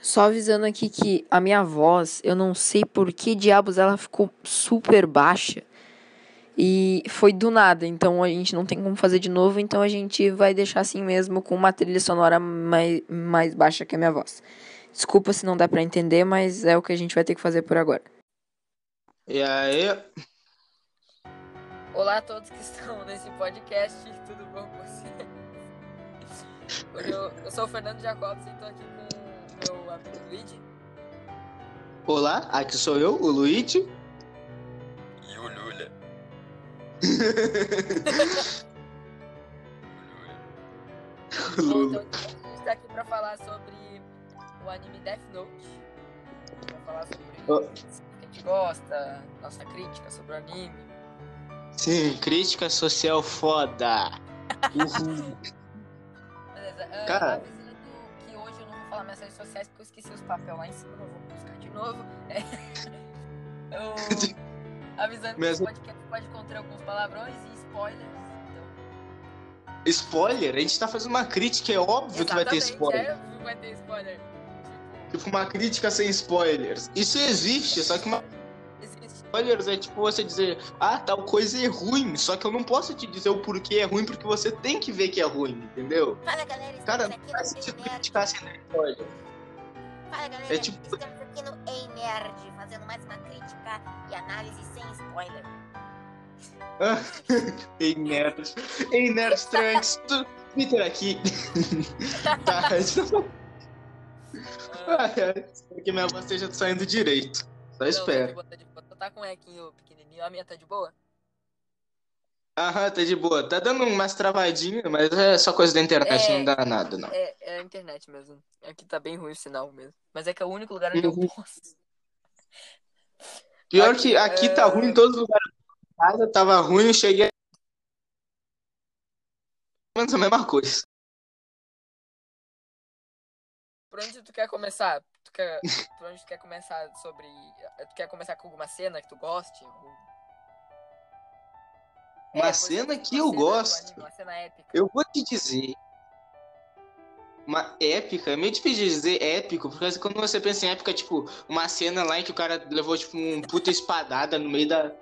só avisando aqui que a minha voz, eu não sei por que diabos ela ficou super baixa. E foi do nada, então a gente não tem como fazer de novo, então a gente vai deixar assim mesmo com uma trilha sonora mais, mais baixa que a minha voz. Desculpa se não dá para entender, mas é o que a gente vai ter que fazer por agora. E aí? Olá a todos que estão nesse podcast, tudo bom com vocês? Eu, eu sou o Fernando Jacobs e estou aqui com meu amigo Luigi. Olá, aqui sou eu, o Luigi. E o Lula. o Bom, Lula. então, a gente está aqui para falar sobre o anime Death Note. Para falar sobre Oh. o que a gente gosta, nossa crítica sobre o anime. Sim, crítica social foda. Uhul. Beleza. ah, Cara. Minhas redes sociais porque eu esqueci os papéis lá em cima, não vou buscar de novo. É. Eu- avisando que podcast pode conter alguns palavrões e spoilers. Então, Spoiler? A gente tá fazendo uma crítica, é óbvio que vai ter Exatamente, spoiler. É, óbvio que vai ter spoiler. Tipo, uma crítica sem spoilers. Isso existe, só que uma. Spoilers é tipo você dizer, ah, tal coisa é ruim, só que eu não posso te dizer o porquê é ruim, porque você tem que ver que é ruim, entendeu? Fala galera, Cara, não faz sentido criticar sem dar spoiler. Fala galera, é tipo- estamos aqui no Ei Nerd, fazendo mais uma crítica e análise sem spoiler. Ei, nerd. Ei, nerd Trunks. Twitter aqui. tá, Ah, Espero que minha voz esteja saindo direito. Só tá espero. Tá com um equinho pequenininho, a minha tá de boa? Aham, tá de boa. Tá dando umas travadinhas, mas é só coisa da internet, É. não dá nada, não. É, é a internet mesmo. Aqui tá bem ruim o sinal mesmo. Mas é que é o único lugar onde eu posso. Pior Aqui, que aqui tá é- ruim em todos os lugares. casa tava ruim, cheguei. Menos a mesma coisa. Por onde tu quer começar? Tu quer, por onde tu quer começar sobre. Tu quer começar com alguma cena que tu goste? Algum- Uma É, cena exemplo, que eu gosto. anime, uma cena épica. Eu vou te dizer. Uma épica, é meio difícil de dizer épico, porque quando você pensa em épica, tipo, uma cena lá em que o cara levou, tipo, um puta espadada no meio da.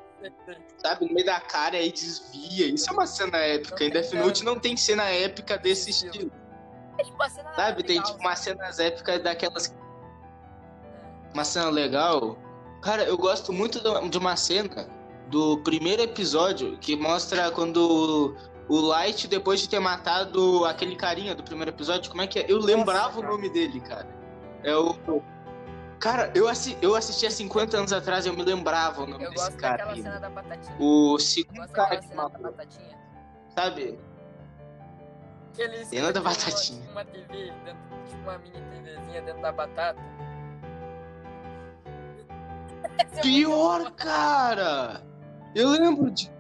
Sabe, no meio da cara e desvia. Isso é uma cena épica. Em Death Note não tem cena épica desse Estilo. É tipo uma cena Sabe? Tem, tipo, umas cenas épicas daquelas. Uma cena legal. Cara, eu gosto muito de uma cena do primeiro episódio que mostra quando o Light, depois de ter matado aquele carinha do primeiro episódio, como é que é? Eu lembrava o cara. nome dele, cara. É o. Cara, eu, assi... eu assisti há 50 anos atrás e eu me lembrava o nome Eu desse gosto daquela cara. cena da batatinha. O Eu segundo gosto cara que cena da matou, batatinha. sabe? Eles Cena da batatinha. Uma, uma TV, dentro, tipo uma mini TVzinha dentro da batata. Pior, cara! Eu lembro de.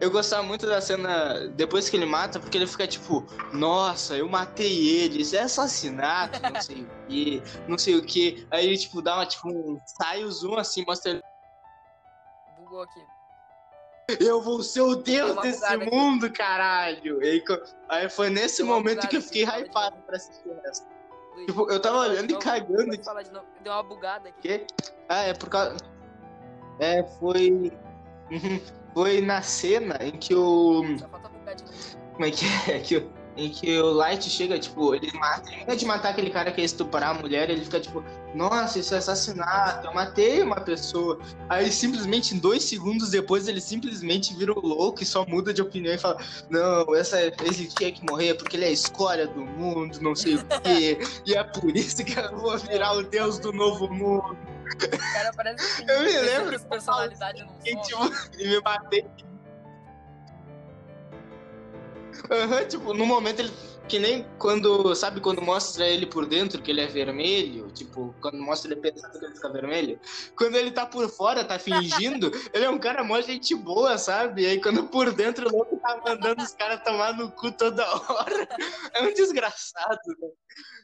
Eu gostava muito da cena depois que ele mata, porque ele fica tipo, nossa, eu matei ele, isso é assassinato, não sei o que, não sei o que. Aí ele, tipo, dá uma, tipo, um. Sai o zoom assim, mostra ele. Bugou aqui. Eu vou ser o Deu deus desse bugada aqui. mundo, caralho! Aí, aí foi nesse momento que eu fiquei hypado pra assistir essa. Luiz, Tipo, eu tava olhando e cagando de novo. Deu uma bugada aqui. quê? Ah, é por causa. É, foi. Foi na cena em que o. Como é que é? Que o- em que o Light chega, tipo, ele mata. Em vez de matar aquele cara que ia estuprar a mulher, ele fica tipo, nossa, isso é assassinato, eu matei uma pessoa. Aí simplesmente, em dois segundos depois, ele simplesmente vira o louco e só muda de opinião e fala, não, essa, ele tinha que morrer porque ele é a escória do mundo, não sei o quê. e é por isso que eu vou virar o deus do novo mundo. O cara parece que Eu me 300 lembro personalidade E, só. tipo, e me matei. Aham, tipo, no momento ele. Que nem quando. Sabe quando mostra ele por dentro que ele é vermelho? Tipo, quando mostra ele pensando que ele fica vermelho. Quando ele tá por fora, tá fingindo, ele é um cara mó gente boa, sabe? E aí quando por dentro o louco tá mandando os caras tomar no cu toda hora. É um desgraçado, né?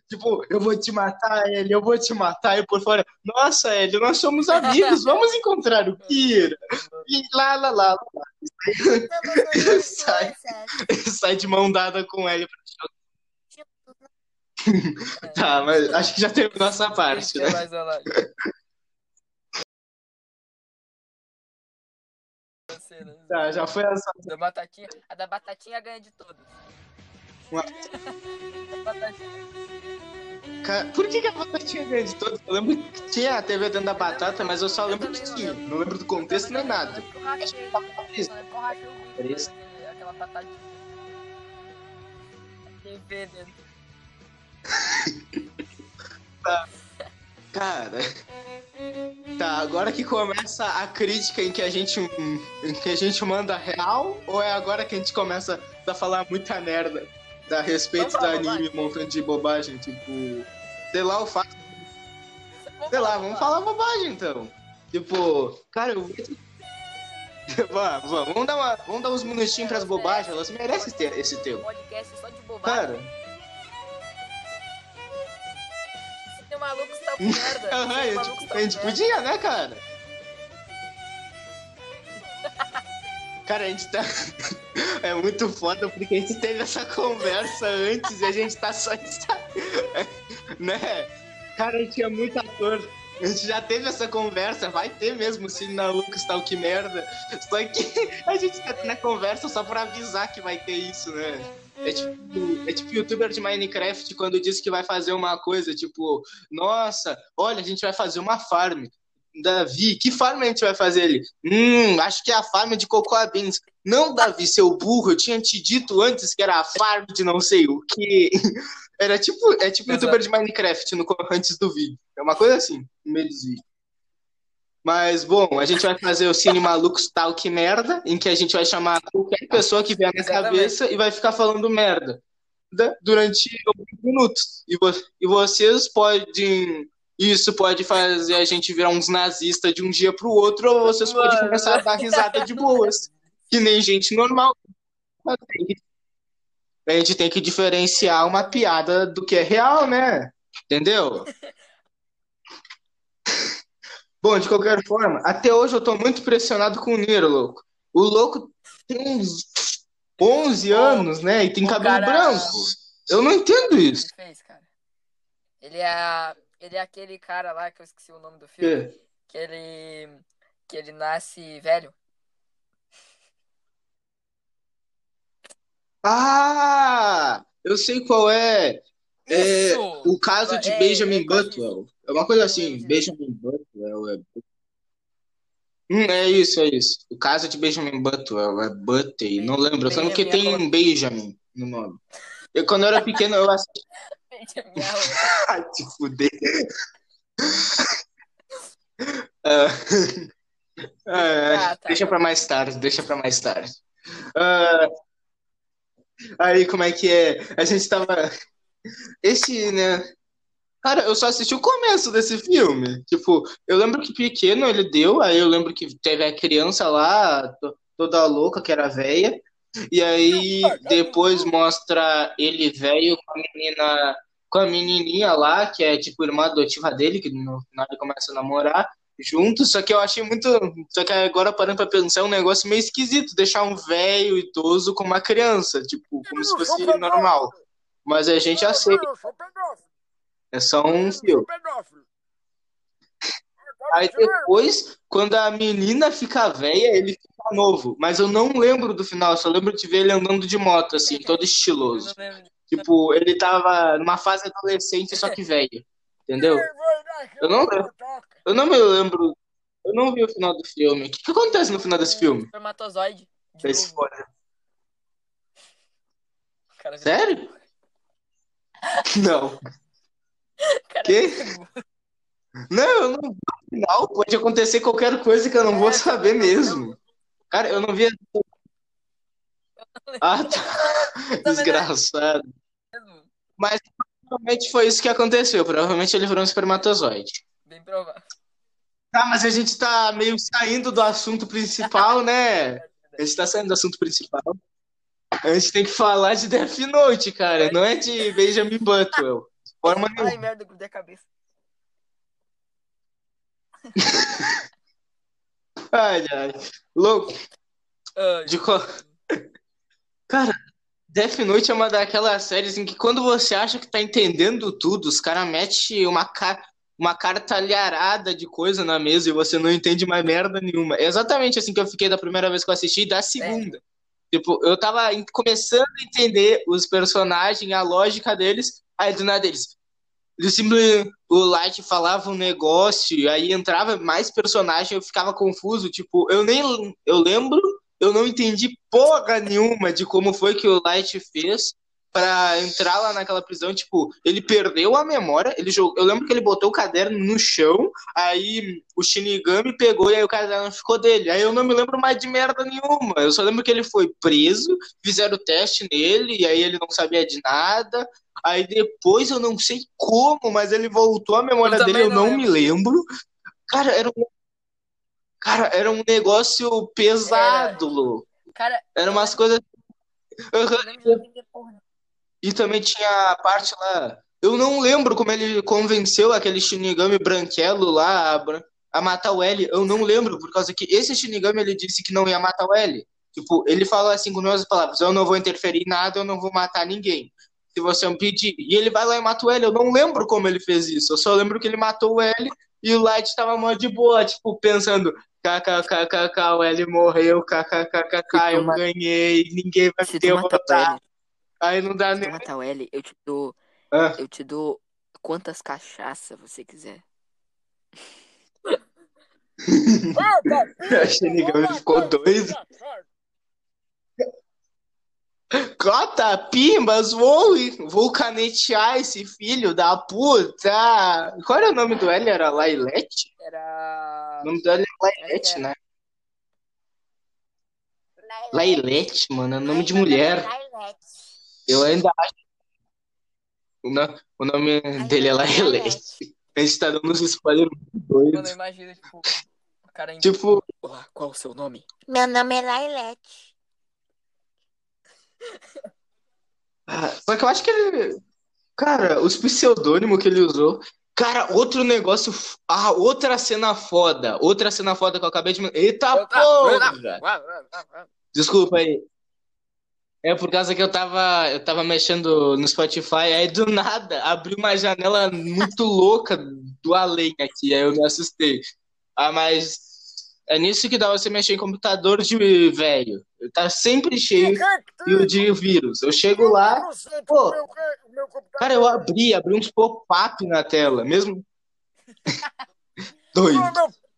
Tipo, eu vou te matar, ele, eu vou te matar, e por fora, nossa, Hélio, nós somos amigos, vamos encontrar o Kira. E lá, lá, lá, lá. Unir Sai. forças. sai de mão dada com ele. Juntos Tá, mas acho que já terminou essa parte, né? Uma né? Tá, já foi essa. Da batatinha. A da batatinha ganha de todas. Ué. Da batatinha. Ca- Por que, que a batatinha ganha de todos? Eu lembro que tinha a TV dentro da batata, mas eu só lembro que tinha. Não lembro do contexto nem nada. Eu. Eu eu ver aquela batatinha. TV dentro. Cara. Tá, agora que começa a crítica em que a gente em que a gente manda real ou é agora que a gente começa a falar muita merda a respeito do anime, bobagem. um montão de bobagem, tipo, sei lá, o fato, sei lá, vamos falar bobagem então. Tipo, cara, eu Vamos, vamos, dar, uma, vamos dar uns minutinhos pras bobagens, elas merecem esse te- esse tempo. podcast só de bobagem. Cara, Tem maluco que tá com merda. aham, gente, tá a gente merda. podia, né, cara? Cara, a gente tá. É muito foda porque a gente teve essa conversa antes e a gente tá só. Né? Cara, a gente é muito ator. A gente já teve essa conversa, vai ter mesmo Cine na Lucas tal que merda. Só que a gente tá tendo a conversa só pra avisar que vai ter isso, né? É tipo, é tipo youtuber de Minecraft quando diz que vai fazer uma coisa, tipo, nossa, olha, a gente vai fazer uma farm. Davi, que farm a gente vai fazer ele? Hum, acho que é a farm de Cocoa Beans. Não, Davi, seu burro, eu tinha te dito antes que era a farm de não sei o que. Era tipo, é tipo Exato. youtuber de Minecraft no, antes do vídeo. É uma coisa assim, no meio dos vídeos. Mas, bom, a gente vai fazer o Cine Malucos Tal Que Merda, em que a gente vai chamar qualquer pessoa que vier na Exatamente. cabeça e vai ficar falando merda da- durante alguns minutos. E, vo- e vocês podem. Isso pode fazer a gente virar uns nazistas de um dia pro outro, ou vocês podem começar a dar risada de boas. Que nem gente normal. Mas A gente tem que diferenciar uma piada do que é real, né? Entendeu? Bom, de qualquer forma, até hoje eu tô muito impressionado com o Nero, louco. O louco tem uns 11 Ô, anos, né? E tem o cabelo cara- branco. Eu não entendo isso. Ele fez, cara. Ele é, ele é aquele cara lá que eu esqueci o nome do filme. Que? Que ele. Que ele nasce velho. Ah! Eu sei qual é. É o caso de É, Benjamin é. É uma coisa assim, Benjamin Butwell. É... Hum, é isso, é isso. O caso de Benjamin Butwell, é Butty, não lembro. Eu lembro que Benjamin tem Benjamin no nome. Eu, quando eu era pequeno, eu assisti. Ai, te fuder. Ah, ah, Ah, tá. deixa pra mais tarde, deixa pra mais tarde. Ah, aí, como é que é? A gente tava. Esse, né? Cara, eu só assisti o começo desse filme. Tipo, eu lembro que pequeno ele deu, aí eu lembro que teve a criança lá, to- toda louca, que era velha. E aí depois mostra ele velho com a menina, com a menininha lá, que é tipo irmã adotiva dele, que no final ele começa a namorar junto. Só que eu achei muito. Só que agora parando pra pensar, é um negócio meio esquisito deixar um velho idoso com uma criança, tipo, como se fosse normal. Mas a gente aceita. É só um filme. Sou pedófilo. Aí depois, quando a menina fica velha, ele fica novo. Mas eu não lembro do final, só lembro de ver ele andando de moto, assim, todo estiloso. Tipo, ele tava numa fase adolescente, só que velho. Entendeu? Eu não lembro. Eu não me lembro. Eu não vi o final do filme. O que, que acontece no final desse filme? Espermatozoide. De Esse novo. spoiler. O cara Sério? Não. cara vira- Não, eu não final. Pode acontecer qualquer coisa que eu não vou É, saber também não. mesmo. Cara, eu não vi. Ah, tá. Desgraçado. Mas provavelmente foi isso que aconteceu. Provavelmente ele virou um espermatozoide. Bem provável. Tá, mas a gente tá meio saindo do assunto principal, né? A gente tá saindo do assunto principal. A gente tem que falar de Death Note, cara. Não é de Benjamin Butwell. Forma nenhuma. Ai, merda, grudei a cabeça. Ai, Ai. Louco. ai. De qual... Cara, Death Note é uma daquelas séries em que quando você acha que tá entendendo tudo, os caras metem uma, ca... uma cartalharada de coisa na mesa e você não entende mais merda nenhuma. É exatamente assim que eu fiquei da primeira vez que eu assisti e da segunda. Tipo, eu tava começando a entender os personagens, a lógica deles, aí do nada eles. Eles simplesmente, o Light falava um negócio, aí entrava mais personagem, eu ficava confuso, tipo, eu nem eu lembro, eu não entendi porra nenhuma de como foi que o Light fez pra entrar lá naquela prisão, tipo, ele perdeu a memória, ele jogou, eu lembro que ele botou o caderno no chão, aí o Shinigami pegou e aí o caderno ficou dele. Aí eu não me lembro mais de merda nenhuma. Eu só lembro que ele foi preso, fizeram o teste nele, e aí ele não sabia de nada. Aí depois eu não sei como, mas ele voltou à memória Eu dele, eu não não me lembro. Cara, era um Cara, era um negócio pesado, louco. Cara, Era umas coisas. Aham. E também tinha a parte lá. Eu não lembro como ele convenceu aquele Shinigami branquelo lá a, a matar o L. Eu não lembro, por causa que esse Shinigami ele disse que não ia matar o L. Tipo, ele falou assim com minhas palavras: Eu não vou interferir em nada, eu não vou matar ninguém. Se você me pedir. E ele vai lá e mata o L. Eu não lembro como ele fez isso. Eu só lembro que ele matou o L e o Light tava mó de boa, tipo, pensando: KKKKK, o L morreu, KKKKK, eu ganhei, ninguém vai me derrotar. Aí não dá nem. matar o L, eu te dou, Ah. eu te dou quantas cachaça você quiser. A Shinigami ficou doido. Cota, pimbas, vou, vou canetear esse filho da puta. Qual era o nome do L? Era Lailete? Era. O nome do L é Lailete, né? Lailete, mano, é nome de mulher. Eu ainda acho. O no- o nome dele é Lailete. A gente tá dando uns spoilers muito Eu não doidos. imagino, tipo, o cara indo. Tipo, Olá, qual o seu nome? Meu nome é Lailete. ah, só que eu acho que ele. Cara, os pseudônimos que ele usou. Cara, outro negócio. Ah, outra cena foda. Outra cena foda que eu acabei de. Eita porra! Desculpa aí. É por causa que eu tava, eu tava mexendo no Spotify, aí do nada abriu uma janela muito louca do além aqui, aí eu me assustei. Ah, mas é nisso que dá você mexer em computador de velho. Tá sempre cheio de- de vírus. Eu chego lá, pô, cara, eu abri, abri uns pop-up na tela, mesmo. Doido.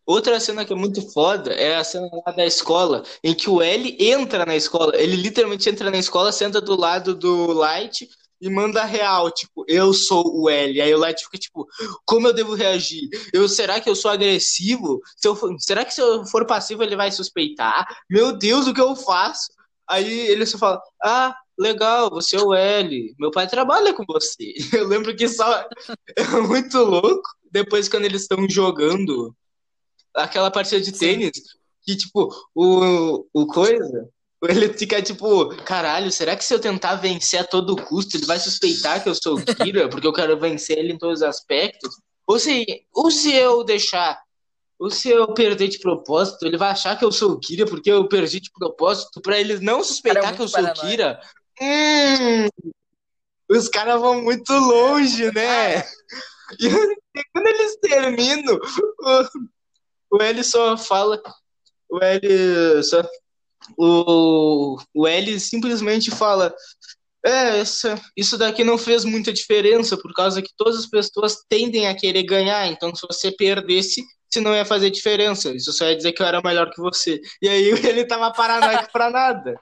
Outra cena que é muito foda é a cena lá da escola, em que o L entra na escola. Ele literalmente entra na escola, senta do lado do Light e manda real, tipo, eu sou o L. Aí o Light fica tipo, como eu devo reagir? Eu, será que eu sou agressivo? Se eu for- será que se eu for passivo ele vai suspeitar? Meu Deus, o que eu faço? Aí ele só fala, ah, legal, você é o L. Meu pai trabalha com você. Eu lembro que só é muito louco. Depois, quando eles estão jogando aquela partida de tênis, que, tipo, o, o coisa, ele fica, tipo, caralho, será que se eu tentar vencer a todo custo, ele vai suspeitar que eu sou o Kira, porque eu quero vencer ele em todos os aspectos? Ou se, ou se eu deixar, ou se eu perder de propósito, ele vai achar que eu sou o Kira, porque eu perdi de propósito, pra ele não suspeitar é que eu sou o. Kira? Hum, os caras vão muito longe, né? E quando eles terminam, o, L só fala. O L só. O, o L simplesmente fala. É, essa, isso daqui não fez muita diferença, por causa que todas as pessoas tendem a querer ganhar. Então, se você perdesse, isso não ia fazer diferença. Isso só ia dizer que eu era melhor que você. E aí ele tava paranoico pra nada.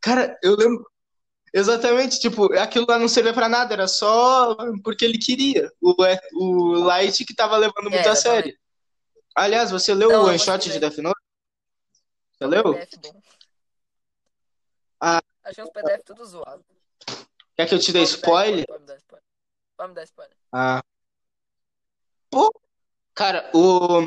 Cara, eu lembro. Exatamente, tipo, aquilo lá não servia pra nada, era só porque ele queria. O, o Light que tava levando muito É, a sério. Aliás, você leu Não, o one shot de Death Note? Você leu? PDF bom. Ah. Achei uns PDF tudo zoado. Quer que eu te dê spoiler? Pode me dar spoiler. Pode me dar spoiler. Ah. Pô, cara, o.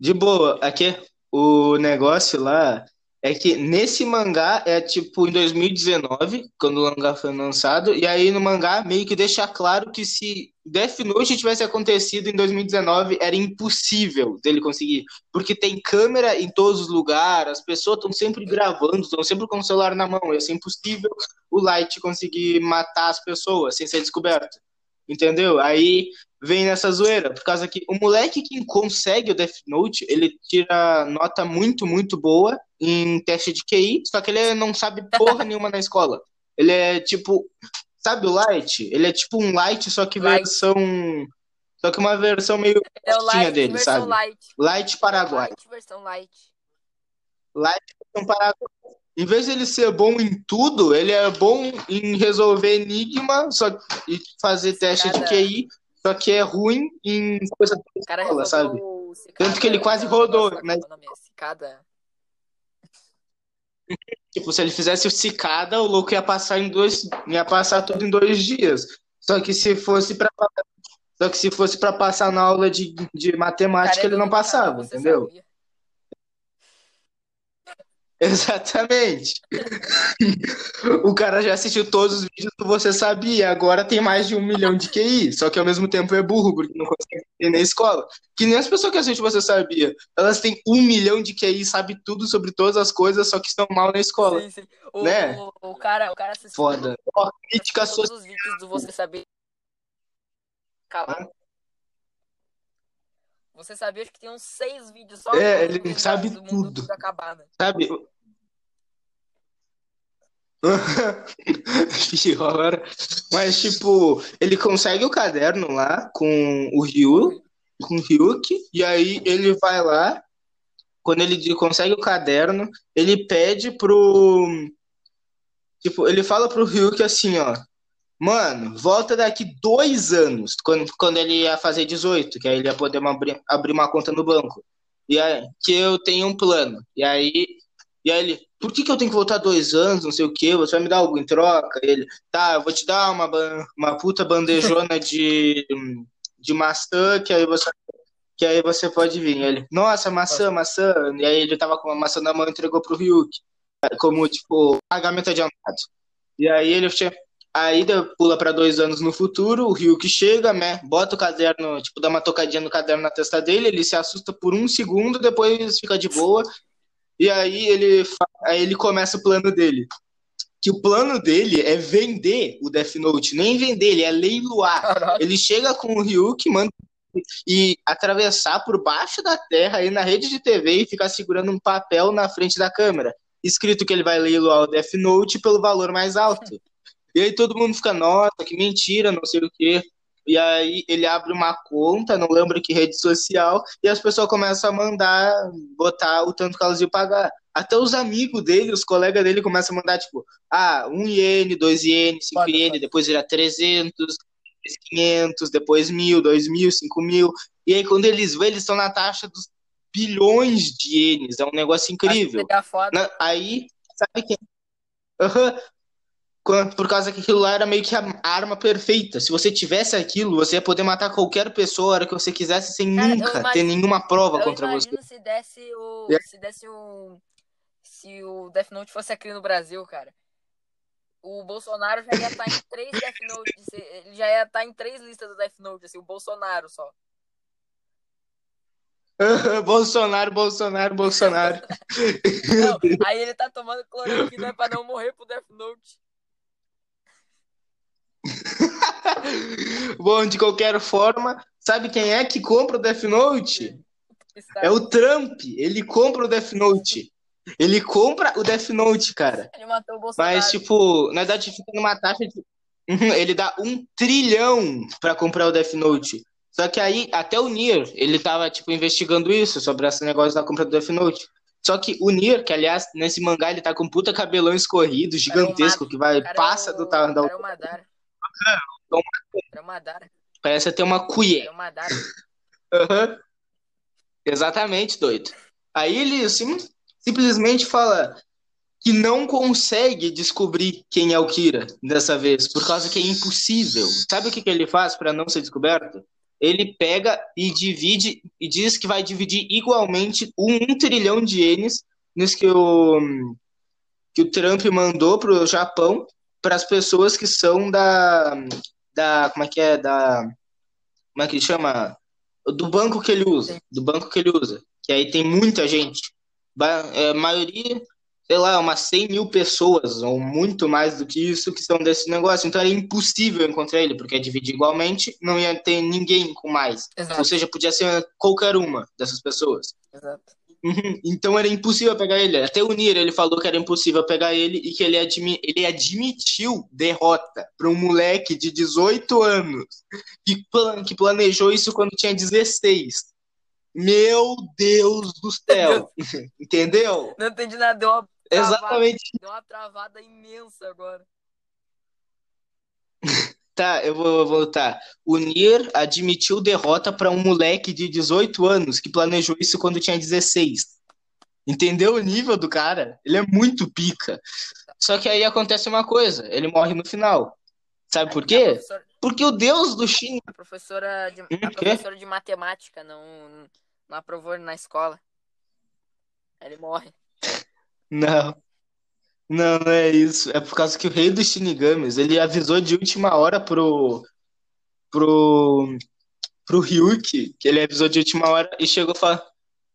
De boa, aqui, o negócio lá é que nesse mangá é tipo em 2019, quando o mangá foi lançado, e aí no mangá meio que deixa claro que se Death Note tivesse acontecido em 2019, era impossível dele conseguir, porque tem câmera em todos os lugares, as pessoas estão sempre gravando, estão sempre com o celular na mão, ia ser impossível o Light conseguir matar as pessoas sem ser descoberto. Entendeu? Aí vem nessa zoeira, por causa que o moleque que consegue o Death Note, ele tira nota muito, muito boa em teste de QI, só que ele não sabe porra nenhuma na escola. Ele é tipo, sabe o Light? Ele é tipo um Light, só que Light. versão. Só que uma versão meio É o Light, dele, versão sabe? Light. Light Paraguai. Light, versão Light. Light versão Paraguai. Em vez de ele ser bom em tudo, ele é bom em resolver enigma só, e fazer teste de QI, só que é ruim em coisa da O cara escola, sabe? Tanto que ele quase rodou, né? Cicada. Tipo, se ele fizesse o cicada, o louco ia passar em dois, ia passar tudo em dois dias. Só que se fosse para só que se fosse para passar na aula de, de matemática, Cara, é ele não passava, entendeu? sabia? Exatamente. O cara já assistiu todos os vídeos que você sabia, agora tem mais de um milhão de QI, só que ao mesmo tempo é burro, porque não consegue ir na escola. Que nem as pessoas que assistem você sabia. Elas têm um milhão de QI, sabe tudo sobre todas as coisas, só que estão mal na escola. Sim, sim. O, Né? o, o cara, o cara assistiu Foda. Ó, crítica todos social. os vídeos do Você Saber. Calma. Você sabia que tem uns seis vídeos só É, do- ele sabe do mundo tudo. acabado. Sabe? Pior. Mas, tipo, ele consegue o caderno lá com o Ryu, com o Ryuk, e aí ele vai lá, quando ele consegue o caderno, ele pede pro. Tipo, ele fala pro Ryuk assim, ó. Mano, volta daqui dois anos, quando, quando ele ia fazer 18, que aí ele ia poder abrir, abrir uma conta no banco. E aí, que eu tenho um plano. E aí, e aí ele, por que, que eu tenho que voltar dois anos, não sei o quê? Você vai me dar algo em troca? E ele, tá, eu vou te dar uma, uma puta bandejona de, de maçã, que aí você que aí você pode vir. E ele, nossa, maçã, maçã. E aí ele tava com a maçã na mão e entregou pro Ryuk. Como, tipo, pagamento adiantado. E aí ele tinha. Aí pula pra dois anos no futuro, o Ryuk chega, né? Bota o caderno, tipo, dá uma tocadinha no caderno na testa dele, ele se assusta por um segundo, depois fica de boa. E aí ele, aí ele começa o plano dele. Que o plano dele é vender o Death Note, nem vender, ele é leiloar. Caraca. Ele chega com o Ryuk, manda e atravessar por baixo da terra aí na rede de TV e ficar segurando um papel na frente da câmera, escrito que ele vai leiloar o Death Note pelo valor mais alto. E aí todo mundo fica, nossa, que mentira, não sei o quê. E aí ele abre uma conta, não lembro que rede social, e as pessoas começam a mandar, botar o tanto que elas iam pagar. Até os amigos dele, os colegas dele começam a mandar, tipo, ah, um iene, dois iene, cinco iene, depois vira 300, depois 500, depois mil, dois mil, cinco mil. E aí quando eles vêem, eles estão na taxa dos bilhões de ienes. É um negócio incrível. Na- Aí, sabe quem? Aham. Por causa que aquilo lá era meio que a arma perfeita. Se você tivesse aquilo, você ia poder matar qualquer pessoa a hora que você quisesse sem Cara, nunca ter imagino- nenhuma prova contra você. se desse o. É. Se desse o. Se o Death Note fosse aqui no Brasil, cara. O Bolsonaro já ia estar em três Death Notes. Ele já ia estar em três listas do Death Note, assim, o Bolsonaro só. Bolsonaro, Bolsonaro, Bolsonaro. Não, aí ele tá tomando cloroquina pra não morrer pro Death Note. Bom, de qualquer forma, sabe quem é que compra o Death Note? É o Trump. Ele compra o Death Note. Ele compra o Death Note, cara. Ele matou o Bolsonaro. Mas, tipo, na verdade fica numa taxa de. Ele dá um trilhão pra comprar o Death Note. Só que aí, até o Nier, ele tava, tipo, investigando isso, sobre esse negócio da compra do Death Note. Só que o Nier, que aliás, nesse mangá ele tá com um puta cabelão escorrido, gigantesco, que vai, cara passa o- do tamanho da. Cara é. Parece até uma. Era o Madara. Aham. Exatamente, doido. Aí ele sim- simplesmente fala que não consegue descobrir quem é o Kira dessa vez, por causa que é impossível. Sabe o que, que ele faz para não ser descoberto? Ele pega e divide e diz que vai dividir igualmente um, um trilhão de ienes nisso que o, que o Trump mandou pro Japão para as pessoas que são da, da. Como é que é? Da. Como é que chama? Do banco que ele usa. Do banco que ele usa. Que aí tem muita gente. É, maioria, sei lá, umas 100 mil pessoas, ou muito mais do que isso, que são desse negócio. Então era impossível encontrar ele, porque é dividir igualmente, não ia ter ninguém com mais. Exato. Ou seja, podia ser qualquer uma dessas pessoas. Exato. Uhum. Então era impossível pegar ele. Até o Nier ele falou que era impossível pegar ele e que ele, admi ele admitiu derrota para um moleque de 18 anos que, plan que planejou isso quando tinha 16. Meu Deus do céu! Entendeu? Não entendi nada, deu uma, travada, Exatamente. deu uma travada imensa agora. Tá, eu vou voltar. O Nier admitiu derrota para um moleque de 18 anos que planejou isso quando tinha 16. Entendeu o nível do cara? Ele é muito pica. Só que aí acontece uma coisa, ele morre no final. Sabe por quê? professora, Porque o deus do Shin. a professora de, Hum, a professora de matemática não, não aprovou na escola. Ele morre. Não. Não, não é isso. É por causa que o rei dos Shinigamis, ele avisou de última hora pro pro pro Ryuki, que ele avisou de última hora e chegou e falou,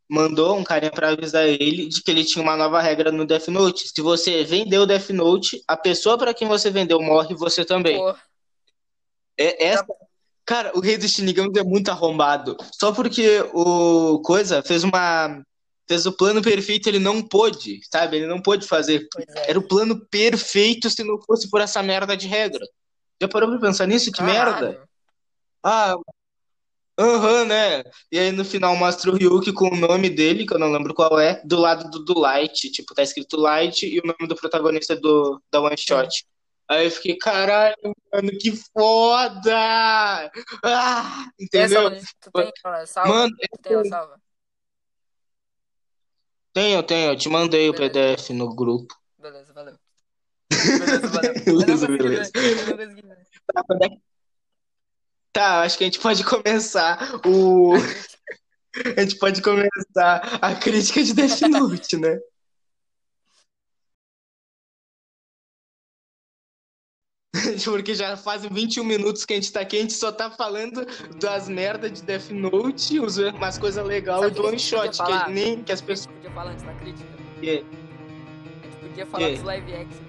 mandou um carinha pra avisar ele de que ele tinha uma nova regra no Death Note. Se você vendeu o Death Note, a pessoa pra quem você vendeu morre, você também. Pô, É, essa... Cara, o rei dos Shinigamis é muito arrombado. Só porque o Coisa fez uma fez o plano perfeito, ele não pôde, sabe? Ele não pôde fazer. é. Era o plano perfeito se não fosse por essa merda de regra. Já parou pra pensar nisso? Que merda. Caralho. Ah, aham, né? E aí no final mostra o Ryuki com o nome dele, que eu não lembro qual é, do lado do, do Light. Tipo, tá escrito Light e o nome do protagonista do, da One Shot. Aí eu fiquei, caralho, mano, que foda! Ah, Tem entendeu? tu tem salva? Mano, Tu tem salva? Tenho, tenho, eu te mandei o Beleza. PDF no grupo. Beleza, valeu. Beleza, valeu. Beleza, beleza. Tá, que- Tá, acho que a gente pode começar o. A gente pode começar a crítica de Death Note, né? Porque já fazem 21 minutos que a gente tá aqui, a gente só tá falando das merdas de Death Note, umas coisas legais do que one shot, que nem que as A gente pessoas. podia falar antes da crítica. Que- A gente podia falar Que? dos live action.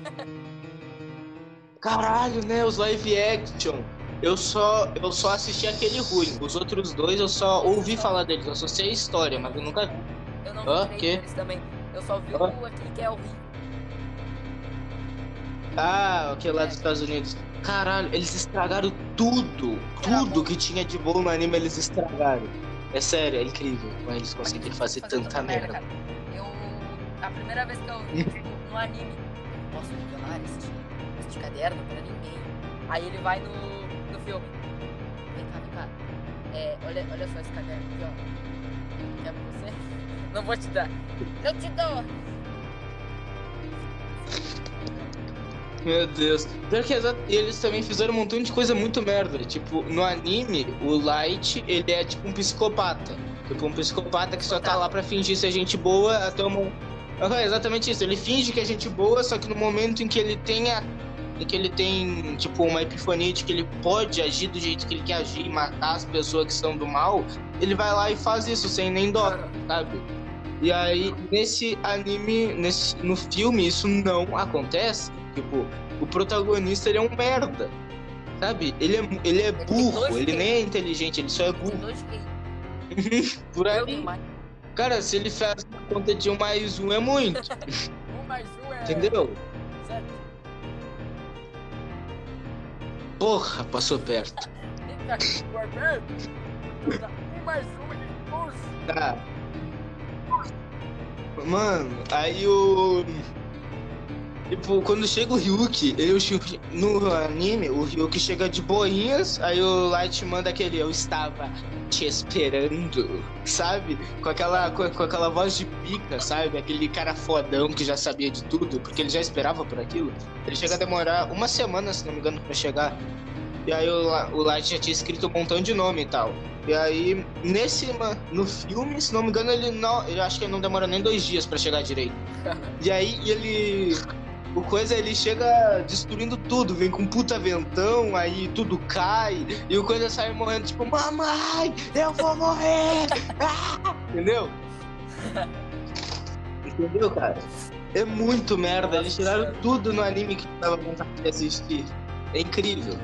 Caralho, né? Os live action. Eu só, eu só assisti aquele ruim. Os outros dois eu só ouvi falar deles. Eu só sei a história, mas eu nunca vi. Eu não Ah, vi que? deles também. Eu só vi Ah. aquele que é o Rio. Ah, aquele lá dos Estados Unidos. Caralho, eles estragaram tudo. Tudo que tinha de bom no anime eles estragaram. É sério, é incrível. Mas eles conseguem fazer tanta merda. cara. Eu. A primeira vez que eu vi, tipo, no anime, posso revelar este, este caderno pra ninguém. Aí ele vai no, no filme. Vem cá, vem cá. É, olha, olha só esse caderno aqui, ó. Quer pra você? Não vou te dar. Eu te dou! Meu Deus. Pior que eles também fizeram um montão de coisa muito merda. Tipo, no anime, o Light, ele é tipo um psicopata. Tipo, um psicopata que só tá lá pra fingir ser gente boa até o momento. exatamente isso. Ele finge que é gente boa, só que no momento em que ele tem a... em que ele tem, tipo, uma epifania de que ele pode agir do jeito que ele quer agir e matar as pessoas que são do mal, ele vai lá e faz isso sem nem dó, sabe? E aí, nesse anime, nesse, no filme, isso não acontece. Tipo, o protagonista, ele é um merda. Sabe? Ele é, ele é burro, ele nem é inteligente, ele só é burro. Por aí. Cara, se ele faz conta de um mais um, é muito. Um mais um é. Entendeu? Sete. Porra, passou perto. Guardando. Um mais um é doze. Tá. Mano, aí o. Tipo, quando chega o Ryuki, ele, o no anime, o Ryuki chega de boinhas, aí o Light manda aquele Eu estava te esperando, sabe? Com aquela, com, com aquela voz de pica, sabe? Aquele cara fodão que já sabia de tudo, porque ele já esperava por aquilo. Ele chega a demorar uma semana, se não me engano, pra chegar. E aí o, o Light já tinha escrito um montão de nome e tal. E aí, nesse, no filme, se não me engano, ele não. Eu acho que ele não demora nem dois dias pra chegar direito. E aí ele. O coisa ele chega destruindo tudo, vem com um puta ventão, aí tudo cai, e o coisa sai morrendo, tipo, mamãe, eu vou morrer! Ah! Entendeu? Entendeu, cara? É muito merda, eles tiraram tudo no anime que tava vontade de assistir. É incrível.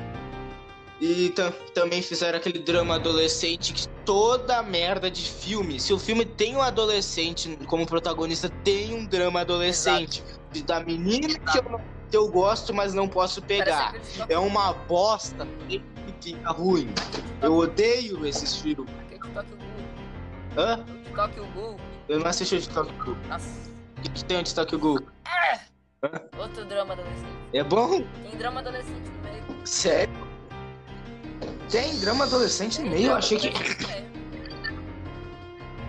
E tam- também fizeram aquele drama adolescente que toda merda de filme. Se o filme tem um adolescente como protagonista, tem um drama adolescente. De- Da menina que eu, que eu gosto, mas não posso pegar. É uma bosta que fica ruim. Eu odeio esses filmes. O. Hã? O TikTok o Gul. Eu não assisti o TikTok Ghoul. Nossa. O que, que tem o TikTok Ghoul? Outro drama adolescente. É bom? Tem drama adolescente no meio. Sério? Tem drama adolescente no meio? Eu achei que. meio.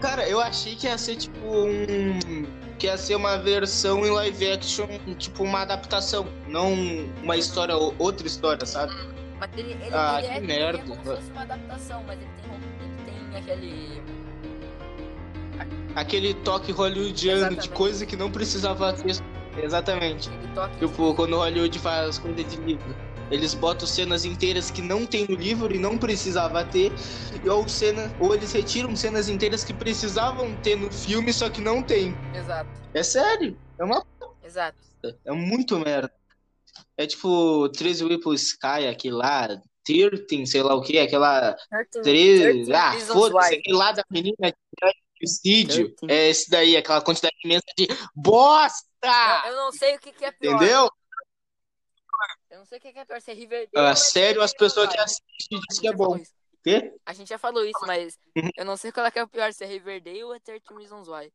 Cara, eu achei que ia ser tipo um. Que ia ser uma versão em live action, tipo uma adaptação, não uma história, ou- outra história, sabe? Mas ele, ele, Ah, ele que é, ele merda. é como se fosse uma adaptação, mas ele tem, ele tem aquele. Aquele toque hollywoodiano de Exatamente. coisa que não precisava ter. Exatamente. Tipo, quando Hollywood faz coisa de livro. Eles botam cenas inteiras que não tem no livro e não precisava ter. Ou, cena, ou eles retiram cenas inteiras que precisavam ter no filme, só que não tem. Exato, É sério. É uma exato. É muito merda. É tipo, 13 Whipple Sky, aquele lá, 13, sei lá o que, aquela. 13. Ah, foda-se, aquele lá da menina suicídio. 13. É esse daí, aquela quantidade imensa de bosta! Eu não sei o que, que é pior. Entendeu? Eu não sei o que, é pior, se é Riverdale Ah, ou sério, é as pessoas que assistem dizem que é bom. Quê? A gente já falou isso, mas Uhum. eu não sei qual é, que é o pior, se é Riverdale ou é 13 Reasons Why.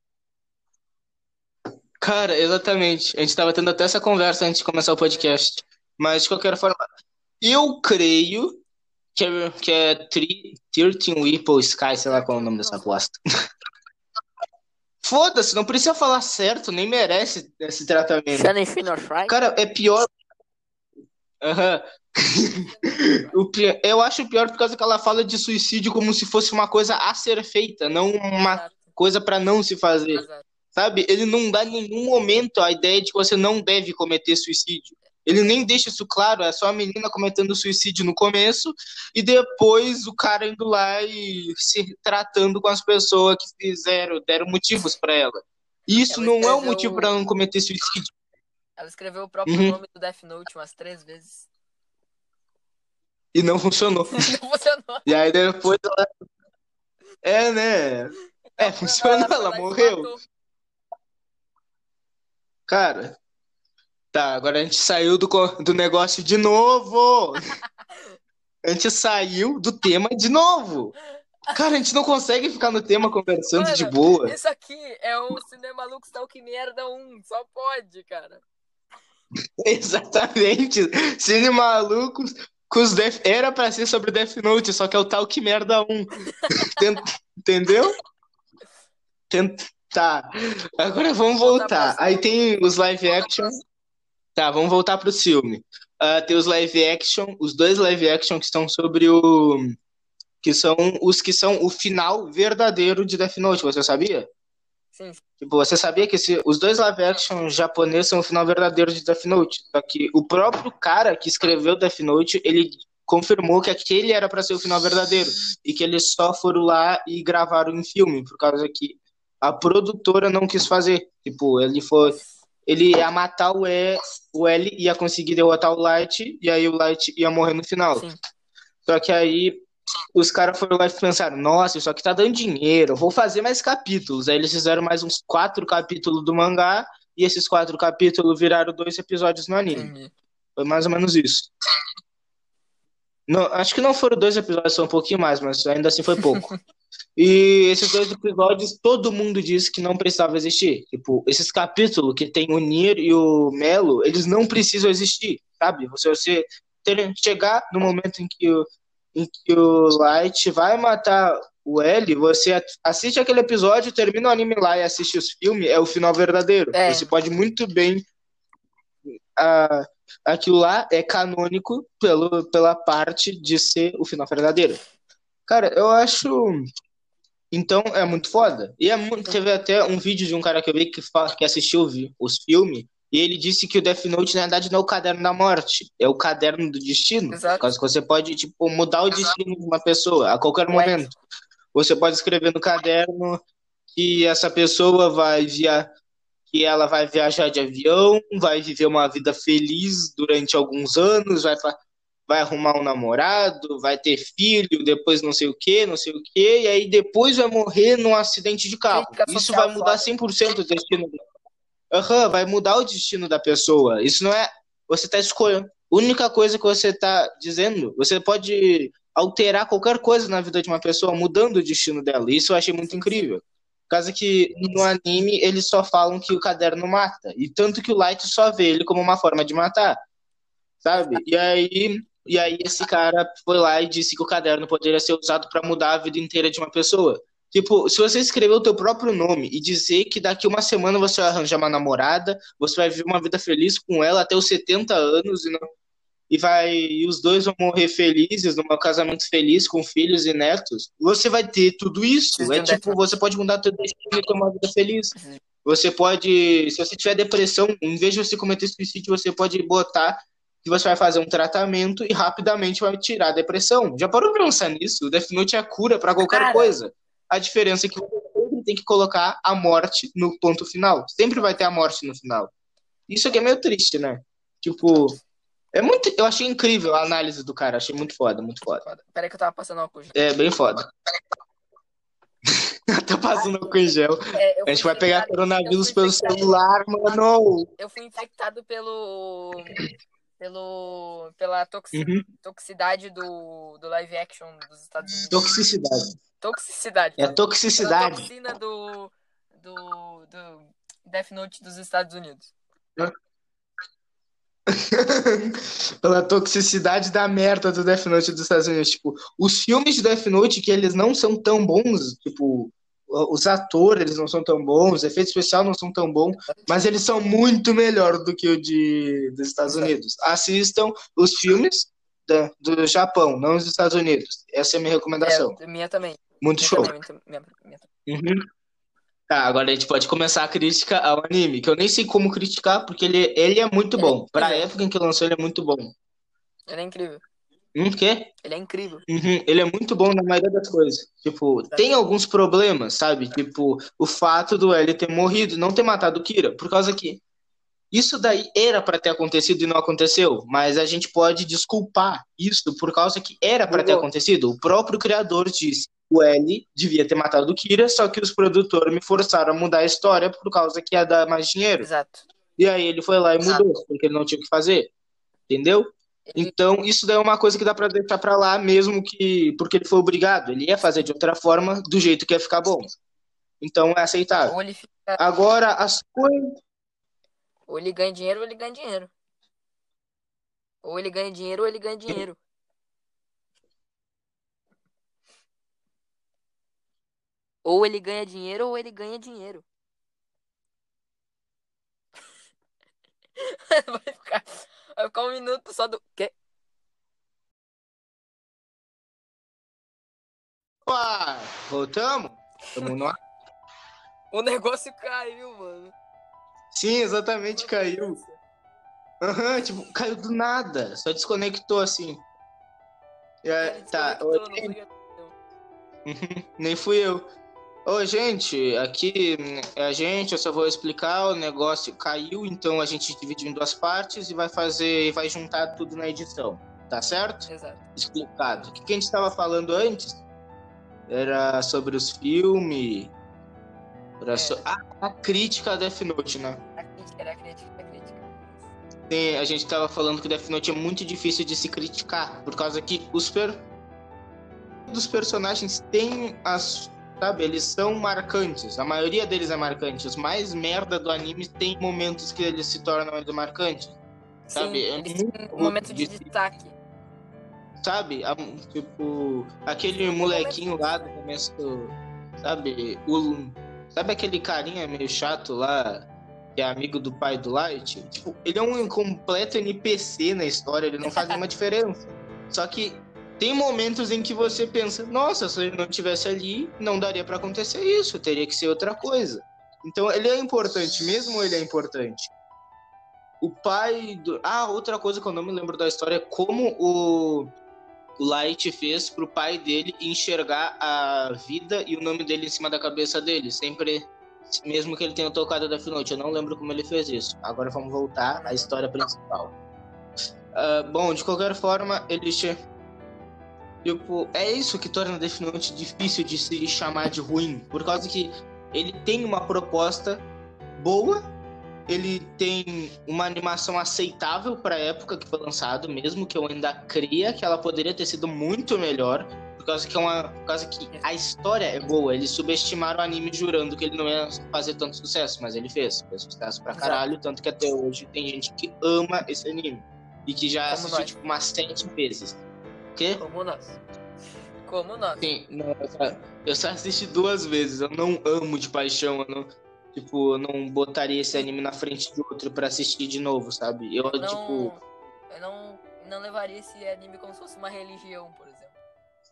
Cara, exatamente. A gente tava tendo até essa conversa antes de começar o podcast. Mas de qualquer forma, eu creio que é, que é tri- 13 Whipple Sky, sei lá qual é o nome dessa bosta. Foda-se, não precisa falar certo, nem merece esse tratamento. Cara, é pior. Aham. O pi- Eu acho pior por causa que ela fala de suicídio como se fosse uma coisa a ser feita, não uma Exato, coisa pra não se fazer. exato. Sabe? Ele não dá em nenhum momento a ideia de que você não deve cometer suicídio. Ele nem deixa isso claro, é só a menina cometendo suicídio no começo e depois o cara indo lá e se tratando com as pessoas que fizeram, deram motivos pra ela. Isso Ela não é um escreveu- motivo pra não cometer suicídio. Ela escreveu o próprio Uhum. nome do Death Note umas três vezes. E não funcionou. Não funcionou. E aí depois ela. É, né? É, funcionou, ela morreu. Cara, tá, agora a gente saiu do, do negócio de novo. A gente saiu do tema de novo. Cara, a gente não consegue ficar no tema conversando de Mano, boa. Isso aqui é o Cinema Lux Talk Merda 1. Só pode, cara. Exatamente. Cine malucos com os Death... Era pra ser sobre Death Note, só que é o tal que merda 1. Tent- Entendeu? Tent- Tá. Agora vamos Voltar. Aí tem os live action. Tá, vamos voltar pro filme. Ah, tem os live action, os dois live action que estão sobre o. Que são os que são o final verdadeiro de Death Note, você sabia? Sim, Tipo, você sabia que esse- os dois live action japoneses são o final verdadeiro de Death Note? Só que o próprio cara que escreveu Death Note, ele confirmou que aquele era pra ser o final verdadeiro e que eles só foram lá e gravaram em filme, por causa que a produtora não quis fazer. Tipo, ele foi, ele ia matar o, e, o L, ia conseguir derrotar o Light e aí o Light ia morrer no final. sim. Só que aí os caras foram lá e pensaram, nossa, isso aqui tá dando dinheiro, vou fazer mais capítulos. Aí eles fizeram mais uns quatro capítulos do mangá, e esses quatro capítulos viraram dois episódios no anime. Foi mais ou menos isso. Não, acho que não foram dois episódios, foi um pouquinho mais, mas ainda assim foi pouco. E esses dois episódios, todo mundo disse que não precisava existir. Tipo, esses capítulos que tem o Nier e o Melo, eles não precisam existir, sabe? Você, você ter, chegar no momento em que, em que o Light vai matar o L, você assiste aquele episódio, termina o anime lá e assiste os filmes, é o final verdadeiro. É. Você pode muito bem a, aquilo lá é canônico pelo, pela parte de ser o final verdadeiro. Cara, eu acho. Então é muito foda. E é muito, teve até um vídeo de um cara que eu vi que, que assistiu os filmes. E ele disse que o Death Note, na verdade, não é o caderno da morte, é o caderno do destino. Exato. Por causa que você pode, tipo, mudar o destino de uma pessoa a qualquer momento. Você pode escrever no caderno que essa pessoa vai via que ela vai viajar de avião, vai viver uma vida feliz durante alguns anos, vai, vai arrumar um namorado, vai ter filho, depois não sei o que, não sei o que, e aí depois vai morrer num acidente de carro. Isso vai mudar foda. 100% o destino dela. Aham, vai mudar o destino da pessoa. Isso não é. Você tá escolhendo. A única coisa que você tá dizendo, você pode alterar qualquer coisa na vida de uma pessoa, mudando o destino dela. Isso eu achei muito incrível. Por causa que no anime eles só falam que o caderno mata. E tanto que o Light só vê ele como uma forma de matar. Sabe? E aí, e aí esse cara foi lá e disse que o caderno poderia ser usado para mudar a vida inteira de uma pessoa. Tipo, se você escrever o teu próprio nome e dizer que daqui uma semana você vai arranjar uma namorada, você vai viver uma vida feliz com ela até os 70 anos e, não, e vai e os dois vão morrer felizes num casamento feliz com filhos e netos, você vai ter tudo isso. É tipo, você pode mudar teu destino e ter uma vida feliz. De- Você pode, se você tiver depressão, em vez de você cometer suicídio, você pode botar que você vai fazer um tratamento e rapidamente vai tirar a depressão. Já parou pra pensar nisso? O Death Note é a cura pra qualquer Cara. coisa. A diferença é que você sempre tem que colocar a morte no ponto final. Sempre vai ter a morte no final. Isso aqui é meio triste, né? Tipo, é muito, eu achei incrível a análise do cara, achei muito foda, muito foda. Peraí que eu tava passando álcool. gel. É bem foda. tá passando álcool em gel. É, A gente vai pegar coronavírus pelo celular, mano. Eu fui infectado pelo. Pelo. pela toxi- Uhum. toxicidade do, do live action dos Estados Unidos. Toxicidade. Toxicidade. É Pela toxicidade. toxina do. do. do Death Note dos Estados Unidos. Pela toxicidade da merda do Death Note dos Estados Unidos. Tipo, os filmes de Death Note que eles não são tão bons, tipo, os atores eles não são tão bons, os efeitos especiais não são tão bons, mas eles são muito melhor do que o de dos Estados Unidos. Assistam os filmes da- do Japão, não os dos Estados Unidos. Essa é a minha recomendação. É, minha também. Muito Minha show. também, minha, minha, Uhum. Tá, agora a gente pode começar a crítica ao anime, que eu nem sei como criticar, porque ele, ele é muito Ele é bom. Pra incrível. época em que lançou, ele é muito bom. ele é incrível. Hum, quê? Ele é incrível. Uhum, Ele é muito bom na maioria das coisas. Tipo, tem alguns problemas, sabe? Tipo, o fato do L ter morrido, não ter matado o Kira, por causa que isso daí era pra ter acontecido e não aconteceu, mas a gente pode desculpar isso por causa que era pra ter acontecido. O próprio criador disse o L devia ter matado o Kira, só que os produtores me forçaram a mudar a história por causa que ia dar mais dinheiro. Exato. E aí ele foi lá e Exato. mudou, porque ele não tinha o que fazer. Entendeu? Então, isso daí é uma coisa que dá pra deixar pra lá, mesmo que. Porque ele foi obrigado. Ele ia fazer de outra forma, do jeito que ia ficar bom. Então é aceitável. Ou ele, fica, Agora, as coisas. ou ele ganha dinheiro ou ele ganha dinheiro. Ou ele ganha dinheiro ou ele ganha dinheiro. Ou ele ganha dinheiro ou ele ganha dinheiro. Vai ficar, vai ficar um minuto só do. Quê? Opa! Voltamos? Tamo no ar? O negócio caiu, mano. Sim, exatamente, caiu. Aham, tipo, caiu do nada. Só desconectou assim. Ele tá, desconectou, não oi, sei o que aconteceu. nem fui eu. Ô, gente, aqui hum, é a gente, eu só vou explicar, o negócio caiu, então a gente dividiu em duas partes e vai fazer, vai juntar tudo na edição, tá certo? Exato. Explicado. O que a gente estava falando antes era sobre os filmes, era É. so- ah, a crítica a Death Note, né? A crítica, era a crítica, a crítica. Tem- a gente tava falando que Death Note é muito difícil de se criticar, por causa que os per... dos personagens têm as. Sabe, eles são marcantes. A maioria deles é marcante. Os mais merda do anime tem momentos que eles se tornam ainda marcantes. Sabe, Sim, é eles muito um momento de de- destaque. Sabe? A- tipo, aquele molequinho lá do começo. Sabe? O, sabe aquele carinha meio chato lá? que é amigo do pai do Light, tipo, ele é um completo NPC na história, ele não faz nenhuma diferença. Só que tem momentos em que você pensa, nossa, se ele não tivesse ali, não daria pra acontecer isso, teria que ser outra coisa. Então ele é importante, mesmo ele é importante. O pai do. Ah, outra coisa que eu não me lembro da história é como o, o Light fez pro pai dele enxergar a vida e o nome dele em cima da cabeça dele. Sempre, mesmo que ele tenha tocado Death Note. Eu não lembro como ele fez isso. Agora vamos voltar à história principal. Ah, bom, de qualquer forma, ele. che- Tipo, é isso que torna Death Note difícil de se chamar de ruim. Por causa que ele tem uma proposta boa, ele tem uma animação aceitável para a época que foi lançado, mesmo que eu ainda cria que ela poderia ter sido muito melhor, por causa que é uma, por causa que a história é boa. Eles subestimaram o anime jurando que ele não ia fazer tanto sucesso, mas ele fez, fez sucesso pra caralho, tanto que até hoje tem gente que ama esse anime e que já Como assistiu nós. tipo umas sete vezes. O quê? Como nós. Como nós. Sim, não, eu, só, eu só assisti duas vezes. Eu não amo de paixão. Eu não, tipo, eu não botaria esse anime na frente de outro pra assistir de novo, sabe? Eu, Eu não, tipo, eu não, não levaria esse anime como se fosse uma religião, por exemplo.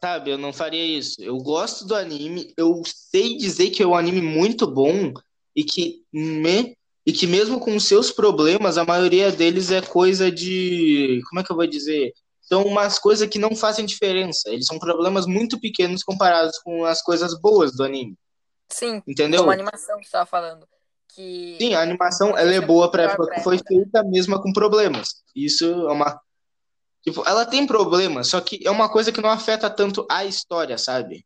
sabe, eu não faria isso. Eu gosto do anime. Eu sei dizer que é um anime muito bom e que me. E que mesmo com seus problemas, a maioria deles é coisa de. Como é que eu vou dizer? São umas coisas que não fazem diferença. Eles são problemas muito pequenos comparados com as coisas boas do anime. Sim, Entendeu? como a animação que você tava falando. Que Sim, a animação ela é boa pra época que foi feita, mesmo com problemas. Isso é uma. Tipo, ela tem problemas, só que é uma coisa que não afeta tanto a história, sabe?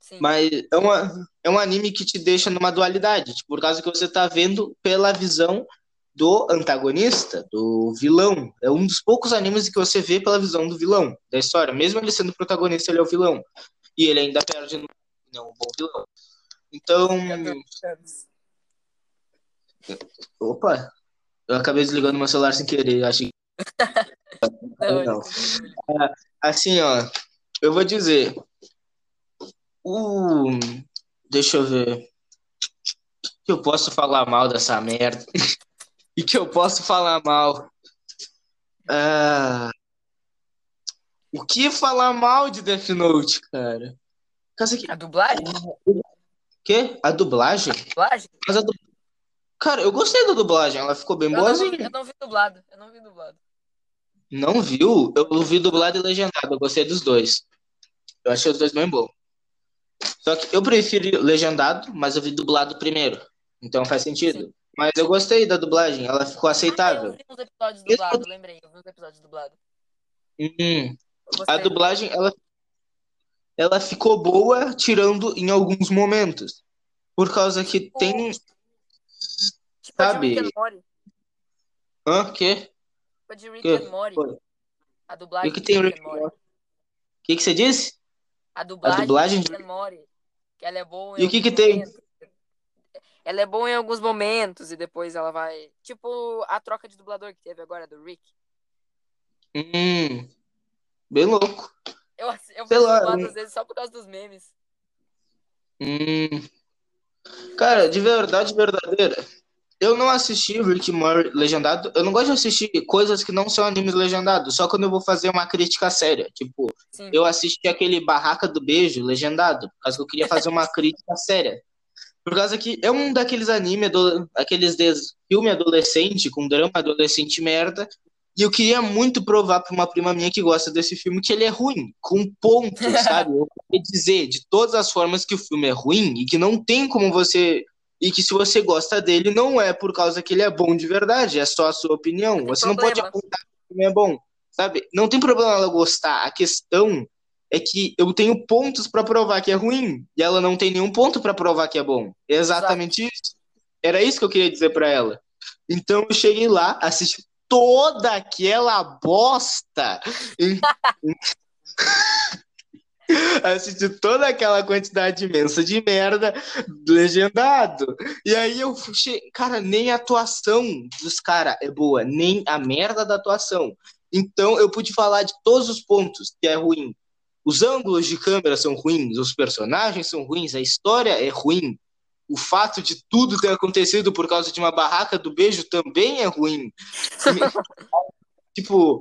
Sim. Mas é, uma, é um anime que te deixa numa dualidade, tipo, por causa que você tá vendo pela visão do antagonista, do vilão. É um dos poucos animes que você vê pela visão do vilão da história. Mesmo ele sendo protagonista, ele é o vilão. E ele ainda perde no não, um bom vilão. Então. Opa! Eu acabei desligando meu celular sem querer, acho que. Não, não. ele- Assim, ó, eu vou dizer. O. Deixa eu ver. Que eu posso falar mal dessa merda. e que eu posso falar mal. Ah, O que falar mal de Death Note, cara? Que... A dublagem? Quê? A dublagem? Dublagem? Mas a du... Cara, eu gostei da dublagem, ela ficou bem Eu não, vi, boazinha. eu não vi dublado. Eu não vi dublado. Não viu? Eu vi dublado e legendado, eu gostei dos dois. Eu achei os dois bem bons. Só que eu prefiro legendado, mas eu vi dublado primeiro. Então faz sentido. Sim. Mas eu gostei da dublagem, ela ficou Ah, eu aceitável. vi uns episódios dublados, lembrei. Eu vi uns episódios dublados. Hum, a dublagem, ela, ela ficou boa, tirando em alguns momentos. Por causa que tem. Tipo a de sabe? Hã? Quê? Tipo a de Rick Que? and Morty. A dublagem o que tem Rick Rick and Morty. O que, que você disse? A dublagem, dublagem de Rick and Morty. Que ela é boa E o que que tem? momentos. Ela é boa em alguns momentos e depois ela vai. Tipo a troca de dublador que teve agora do Rick. Hum. Bem louco. Eu, eu Sei lá, dublado às vezes só por causa dos memes. Hum. Cara, de verdade verdadeira, eu não assisti Rick Morty legendado. Eu não gosto de assistir coisas que não são animes legendados, só quando eu vou fazer uma crítica séria. Tipo, Sim. eu assisti aquele Barraca do Beijo legendado, por causa que eu queria fazer uma crítica séria. Por causa que é um daqueles animes, aqueles filme adolescente, com drama adolescente merda, e eu queria muito provar pra uma prima minha que gosta desse filme que ele é ruim, com pontos, sabe? Eu queria dizer de todas as formas que o filme é ruim e que não tem como você. E que se você gosta dele, não é por causa que ele é bom de verdade, é só a sua opinião. Você não pode apontar que o filme é bom, sabe? Não tem problema ela gostar. A questão é que eu tenho pontos pra provar que é ruim e ela não tem nenhum ponto pra provar que é bom. É exatamente isso. Era isso que eu queria dizer pra ela. Então eu cheguei lá, assisti toda aquela bosta. assisti toda aquela quantidade imensa de merda legendado. E aí eu che... cara, nem a atuação dos caras é boa, nem a merda da atuação. Então eu pude falar de todos os pontos que é ruim. Os ângulos de câmera são ruins, os personagens são ruins, a história é ruim. o fato de tudo ter acontecido por causa de uma barraca do beijo também é ruim. tipo,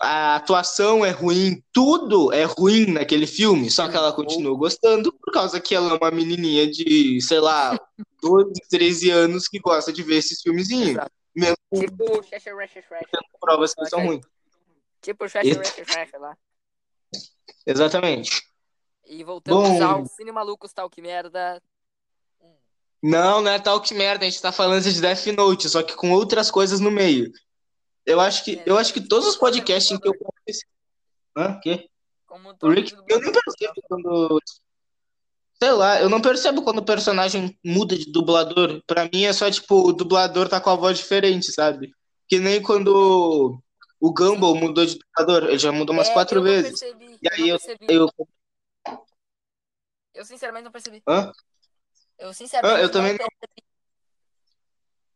a atuação é ruim, tudo é ruim naquele filme, só que ela continua gostando por causa que ela é uma menininha de, sei lá, 12, 13 anos que gosta de ver esses filmezinhos. Mesmo Tipo provas que são ruins. Tipo. Rash Rash lá. Exatamente. E voltamos Bom. ao Cine Malucos Tal Que Merda. Não, não é tal que merda, a gente tá falando de Death Note, só que com outras coisas no meio. Eu acho que, eu acho que todos os podcasts em que eu Hã? Quê? Como O Rick, eu nem percebo quando. Sei lá, eu não percebo quando o personagem muda de dublador. Pra mim é só tipo, o dublador tá com a voz diferente, sabe? Que nem quando o Gumball mudou de dublador, ele já mudou umas É, quatro eu não vezes. percebi, E aí não eu, percebi. eu. Eu sinceramente não percebi. Hã? Eu sinceramente Ah, eu não também não. percebi.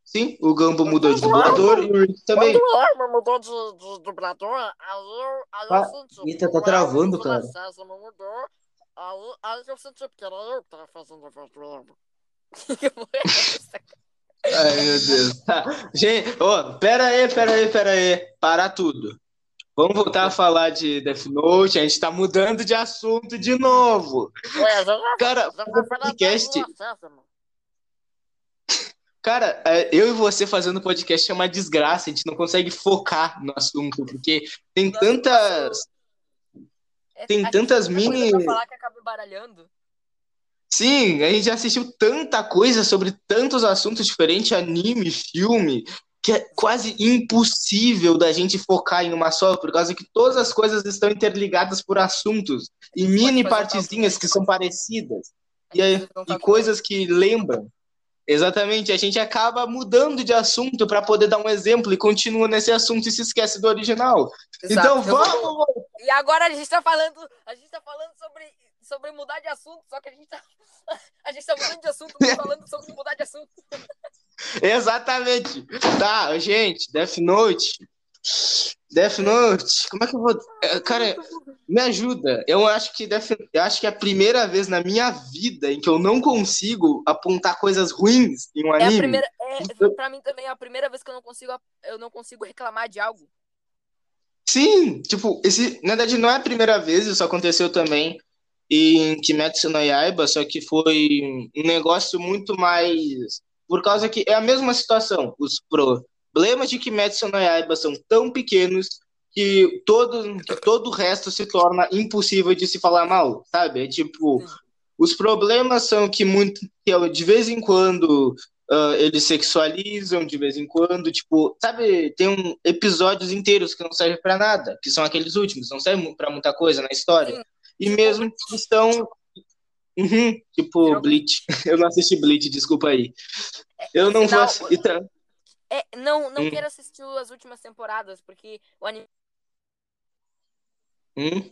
Sim, o Gumball mudou de dublador e o Rick também. Quando o Arma mudou de, de dublador, aí eu, aí Ah, eu senti. eita, tá travando, cara. Mudou, aí, aí eu senti, porque era eu que tava fazendo a voz do. Que essa? Ai, meu Deus. Tá. Gente, ô, pera aí, pera aí, pera aí. Parar tudo. Vamos voltar a falar de Death Note. A gente tá mudando de assunto de novo. Ué, já, Cara, já podcast. Cara, é, eu e você fazendo podcast é uma desgraça. A gente não consegue focar no assunto, porque tem tantas. É, Tem tantas mini- falar que acaba baralhando. Sim, a gente já assistiu tanta coisa sobre tantos assuntos diferentes, anime, filme, que é quase impossível da gente focar em uma só, por causa que todas as coisas estão interligadas por assuntos e mini partezinhas que são parecidas e, e coisas que lembram. Exatamente, a gente acaba mudando de assunto para poder dar um exemplo e continua nesse assunto e se esquece do original. Exato. Então vamos! E agora a gente tá falando, a gente tá falando sobre, sobre mudar de assunto, só que a gente tá, a gente tá mudando de assunto, falando sobre mudar de assunto. Exatamente. Tá, gente, Death Note. Death Note, como é que eu vou. É, Cara, me ajuda. Eu acho que Death... eu acho que é a primeira vez na minha vida em que eu não consigo apontar coisas ruins em um É a anime. primeira, é, Eu- pra mim também é a primeira vez que eu não consigo, eu não consigo reclamar de algo. Sim, tipo, esse, na verdade não é a primeira vez, isso aconteceu também em Kimetsu no Yaiba, só que foi um negócio muito mais por causa que é a mesma situação. Os problemas de Kimetsu no Yaiba são tão pequenos que todo, que todo o resto se torna impossível de se falar mal, sabe? É tipo, os problemas são que muito que de vez em quando ah, eles sexualizam de vez em quando, tipo, sabe, tem um, episódios inteiros que não servem pra nada, que são aqueles últimos, não servem pra muita coisa na história. E mesmo que estão Uhum, tipo Geralmente- Bleach. Eu não assisti Bleach, desculpa aí. Eu não vou assistir. Então, É, não, não Hum. quero assistir as últimas temporadas, porque o anime Hum?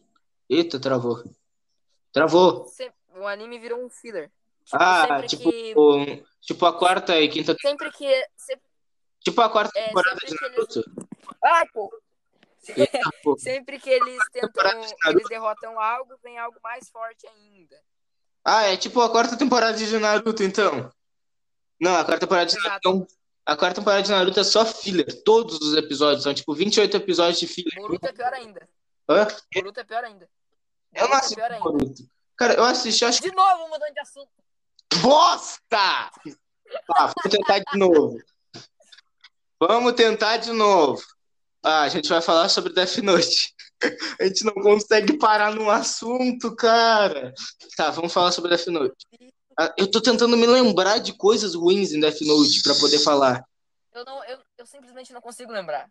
Eita, travou. Travou. o anime virou um filler. Tipo, Ah, tipo, que tipo a quarta e quinta. sempre que sempre, Tipo a quarta É, temporada sempre de que eles- Naruto. ai, pô. Eita, pô. sempre que eles tentam, Naruto. eles derrotam algo, vem algo mais forte ainda. Ah, é tipo a quarta temporada de Naruto, então. Não, a quarta temporada de. Naruto. A quarta temporada de Naruto é só filler. Todos os episódios são tipo 28 episódios de filler. Boruto é pior ainda. Hã? Boruto é pior ainda. Eu não é assisti ainda. Boruto. Cara, eu assisti, acho que. De novo mudando de assunto. Bosta! Tá, vamos tentar de novo. Vamos tentar de novo. Ah, a gente vai falar sobre Death Note. A gente não consegue parar num assunto, cara. Tá, vamos falar sobre Death Note. Ah, Eu tô tentando me lembrar de coisas ruins em Death Note pra poder falar. Eu não, eu, eu simplesmente não consigo lembrar.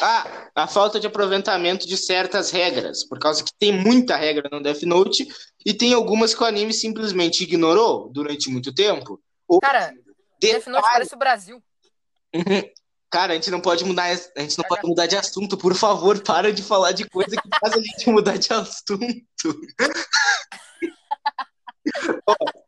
Ah, a falta de aproveitamento de certas regras, por causa que tem muita regra no Death Note e tem algumas que o anime simplesmente ignorou durante muito tempo. Ou Cara, Death Note parece o Brasil. Uhum. Cara, a gente não pode mudar, a gente não pode mudar de assunto, por favor, para de falar de coisa que faz a gente mudar de assunto.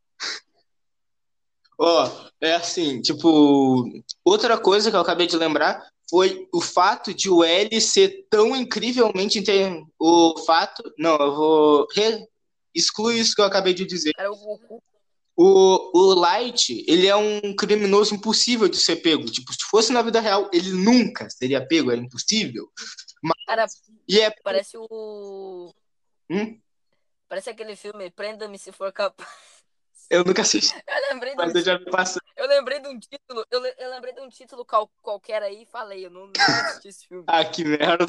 Ó, é assim, tipo, outra coisa que eu acabei de lembrar foi o fato de o L ser tão incrivelmente inte- o fato, não, eu vou re... excluir isso que eu acabei de dizer. Cara, o Goku. O, o Light, ele é um criminoso impossível de ser pego. Tipo, se fosse na vida real, ele nunca seria pego, é impossível. Cara, E é. parece o. Hum? Parece aquele filme Prenda-me se for capaz. Eu nunca assisti, Eu lembrei um, mas eu já me passei. eu lembrei de um título. Eu, le- eu lembrei de um título qual- qualquer aí e falei. Eu não, não assisti esse filme. Ah, que merda.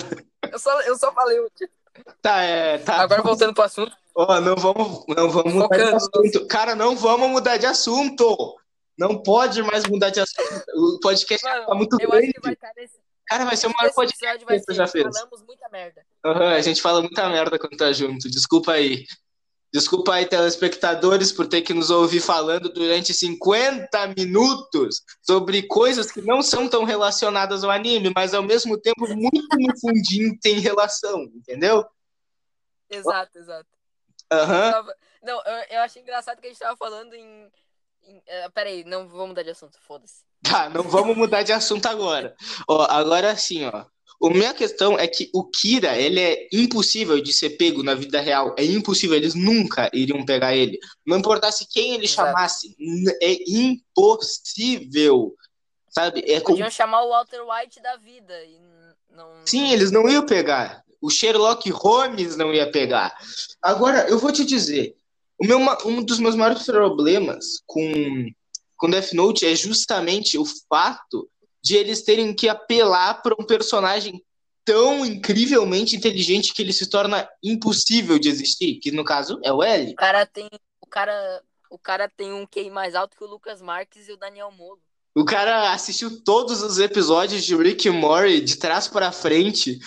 Eu só, eu só falei o título. Tá, é. Tá. Agora voltando pro assunto. Ó, não vamos, não vamos mudar de assunto. Cara, não vamos mudar de assunto. Não pode mais mudar de assunto. O podcast Mano, tá muito eu acho grande. que vai nesse. Cara, vai ser o maior podcast que você já fez. Falamos muita merda. Aham, a gente fala muita merda quando tá junto. Desculpa aí. Desculpa aí, telespectadores, por ter que nos ouvir falando durante 50 minutos sobre coisas que não são tão relacionadas ao anime, mas ao mesmo tempo muito no fundinho tem relação, entendeu? Exato, exato. Tava- Não, eu, eu achei engraçado que a gente tava falando em. em eh, peraí, não vou mudar de assunto, foda-se. Tá, não vamos mudar de assunto agora. Ó, agora sim, ó. A minha questão é que o Kira, ele é impossível de ser pego na vida real. É impossível, eles nunca iriam pegar ele. Não importasse quem ele Exato. chamasse, é impossível. Sabe? É como... Podiam chamar o Walter White da vida. Não. Sim, eles não iam pegar. O Sherlock Holmes não ia pegar. Agora, eu vou te dizer, o meu, um dos meus maiores problemas com, com Death Note é justamente o fato de eles terem que apelar para um personagem tão incrivelmente inteligente que ele se torna impossível de existir, que no caso é o L. O cara tem. O cara. O cara tem um QI mais alto que o Lucas Marques e o Daniel Molo. O cara assistiu todos os episódios de Rick e Morty de trás para frente,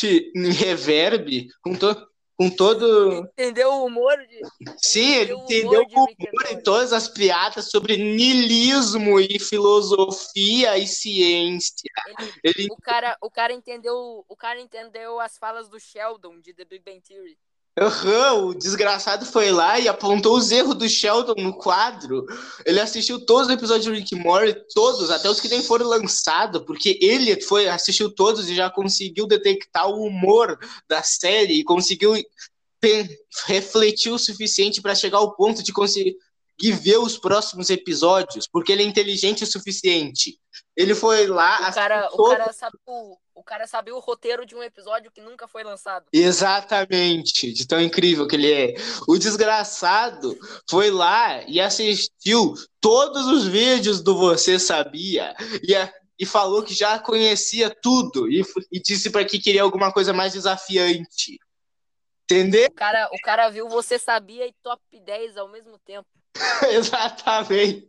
de- em reverb, com, to, com todo Entendeu o humor de. Sim, ele humor entendeu de o and humor e todas as piadas sobre niilismo e filosofia e ciência. Ele- Ele, o, cara, o cara entendeu. O cara entendeu as falas do Sheldon de The Big Bang Theory. Aham, o desgraçado foi lá e apontou os erros do Sheldon no quadro. Ele assistiu todos os episódios de Rick Morty, todos, até os que nem foram lançados, porque ele foi assistiu todos e já conseguiu detectar o humor da série e conseguiu refletir o suficiente para chegar ao ponto de conseguir ver os próximos episódios, porque ele é inteligente o suficiente. Ele foi lá, O cara, o todo- cara sabe o, o cara sabia o roteiro de um episódio que nunca foi lançado. Exatamente, de tão incrível que ele é. O desgraçado foi lá e assistiu todos os vídeos do Você Sabia e, a- e falou que já conhecia tudo e, e disse para que queria alguma coisa mais desafiante. Entendeu? O cara, o cara viu Você Sabia e Top 10 ao mesmo tempo. Exatamente.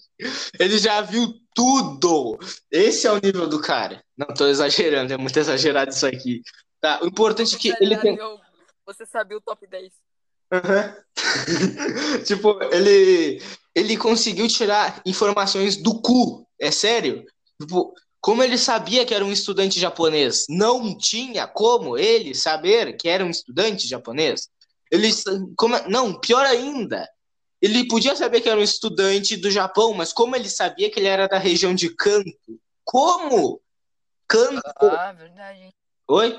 Ele já viu tudo. Esse é o nível do cara. Não, tô exagerando, é muito exagerado isso aqui. Tá, o importante é que ele tem. Você sabia o Top 10. Aham. tipo, ele, ele conseguiu tirar informações do cu. É sério? Tipo, como ele sabia que era um estudante japonês? Não tinha como ele saber que era um estudante japonês. Ele, como, não, pior ainda. Ele podia saber que era um estudante do Japão, mas como ele sabia que ele era da região de Kanto? Como? Kanto. Ah, verdade? Oi?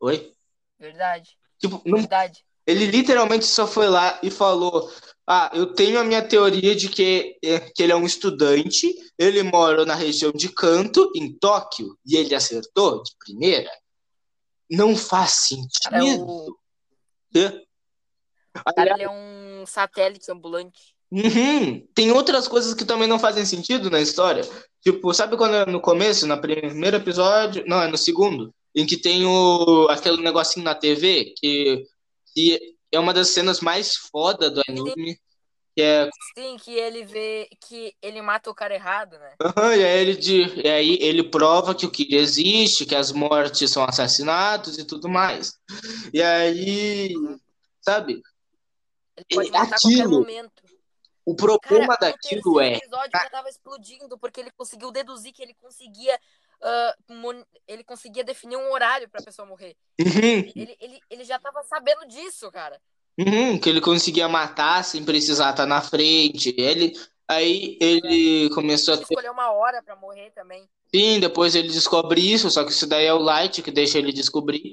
Oi? Verdade. Tipo, não Verdade. Ele literalmente só foi lá e falou: Ah, eu tenho a minha teoria de que, é, que ele é um estudante, ele mora na região de Kanto, em Tóquio, e ele acertou de primeira. Não faz Cara, sentido. o Hã? cara ele é um satélite ambulante. Uhum. Tem outras coisas que também não fazem sentido na história. Tipo, sabe quando é no começo, no primeiro episódio? Não, é no segundo, em que tem o, aquele negocinho na TV, que, que é uma das cenas mais foda do anime. Que é Sim, que ele vê que ele mata o cara errado, né? Aham, e aí ele, de, e aí ele prova que o Kira existe, que as mortes são assassinatos e tudo mais. E aí, sabe, Ele pode matar aquilo, momento. o problema Cara, daquilo o é. terceiro episódio já tava explodindo porque ele conseguiu deduzir que ele conseguia mon- ele conseguia definir um horário pra pessoa morrer. Uhum, Ele, ele, ele já tava sabendo disso, cara. uhum, que ele conseguia matar sem precisar estar na frente. Ele, aí ele começou a Ele ter. escolheu uma hora pra morrer também. Sim, depois ele descobre isso, só que isso daí é o Light que deixa ele descobrir.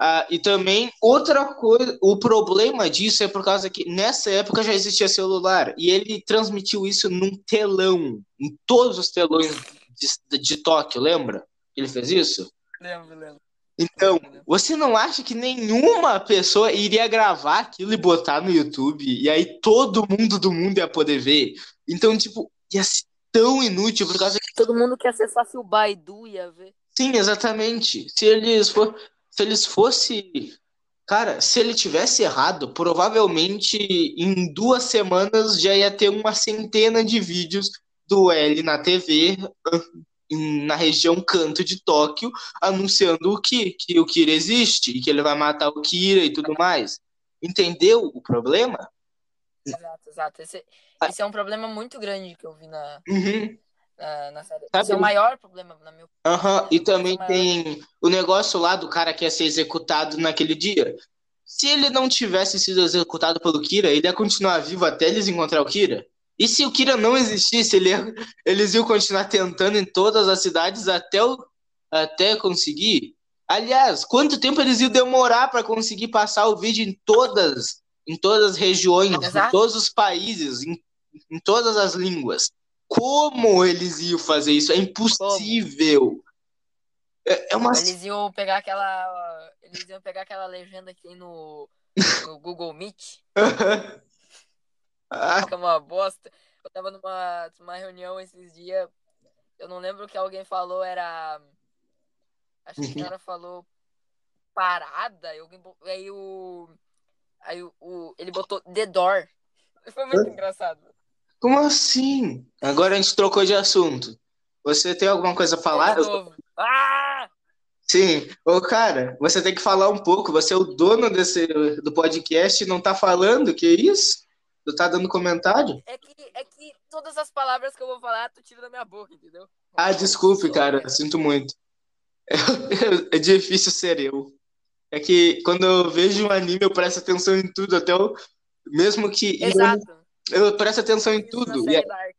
Ah, e também, outra coisa, o problema disso é por causa que nessa época já existia celular e ele transmitiu isso num telão, em todos os telões de, de Tóquio, lembra? Ele fez isso? Lembro, lembro. Então, você não acha que nenhuma pessoa iria gravar aquilo e botar no YouTube e aí todo mundo do mundo ia poder ver? Então, tipo, ia ser tão inútil por causa que Todo mundo que acessasse o Baidu ia ver. Sim, exatamente. Se eles for, se eles fosse, cara, se ele tivesse errado, provavelmente em duas semanas já ia ter uma centena de vídeos do L na TV na região canto de Tóquio anunciando o que que o Kira existe e que ele vai matar o Kira e tudo mais. Entendeu o problema? Exato, exato. Esse, Ah. esse é um problema muito grande que eu vi na, Uhum. na, na série. Sabe- Esse é o maior problema, na minha opinião. Aham, e também Maior. tem o negócio lá do cara que ia ser executado naquele dia. Se ele não tivesse sido executado pelo Kira, ele ia continuar vivo até eles encontrar o Kira. E se o Kira não existisse, ele eles iam continuar tentando em todas as cidades até, o- até conseguir. Aliás, quanto tempo eles iam demorar para conseguir passar o vídeo em todas, em todas as regiões, em Exato. todos os países, em, em todas as línguas? Como eles iam fazer isso? É impossível. É, é uma. Eles iam pegar aquela. Eles iam pegar aquela legenda que tem no, no Google Meet, Ah, é uma bosta. Eu tava numa, numa reunião esses dias. Eu não lembro o que alguém falou, era. Acho que o cara falou parada. E alguém, aí o. Aí o, o- ele botou The Door. Foi muito engraçado. como assim? Agora a gente trocou de assunto. Você tem alguma coisa a falar? Novo. Ah! Sim. Ô, cara, você tem que falar um pouco. Você é o dono desse, do podcast e não tá falando? Que isso? Tu tá dando comentário? É que, é que todas as palavras que eu vou falar, tu tira da minha boca, entendeu? Ah, desculpe, cara. Sinto muito. É, difícil ser eu. É que quando eu vejo um anime, eu presto atenção em tudo, até o. Mesmo que. Exato. Eu presto atenção em Isso tudo. E Dark.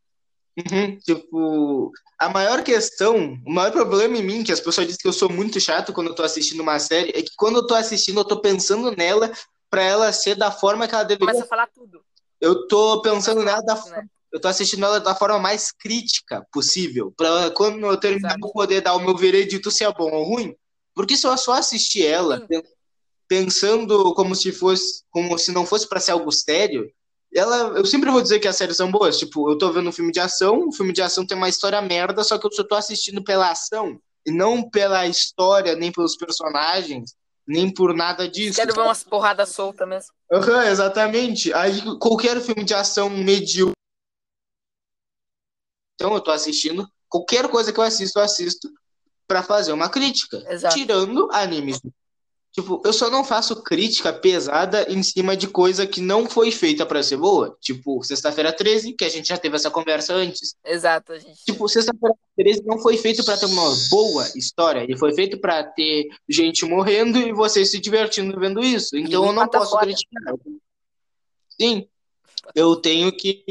Uhum, tipo, a maior questão, o maior problema em mim, que as pessoas dizem que eu sou muito chato quando eu tô assistindo uma série, é que quando eu tô assistindo, eu tô pensando nela pra ela ser da forma que ela deveria. Começa a falar tudo. Eu tô pensando nela da né? eu tô assistindo ela da forma mais crítica possível, pra quando eu terminar Exato. eu poder dar o meu veredito se é bom ou ruim. Porque se eu só assistir ela Sim. pen- pensando como se fosse, como se não fosse pra ser algo sério, ela, eu sempre vou dizer que as séries são boas. Tipo, eu tô vendo um filme de ação, o filme de ação tem uma história merda, só que eu só tô assistindo pela ação e não pela história, nem pelos personagens, nem por nada disso. Quero ver umas porradas soltas mesmo. Aham, exatamente. Aí qualquer filme de ação medíocre. Então eu tô assistindo. Qualquer coisa que eu assisto, eu assisto pra fazer uma crítica. Exato. Tirando animes. Tipo, eu só não faço crítica pesada em cima de coisa que não foi feita pra ser boa. Tipo, Sexta-feira 13, que a gente já teve essa conversa antes. Exato, a gente. Tipo, Sexta-feira 13 não foi feito pra ter uma boa história. Ele foi feito pra ter gente morrendo e vocês se divertindo vendo isso. Então eu não posso foda. criticar. Sim, eu tenho que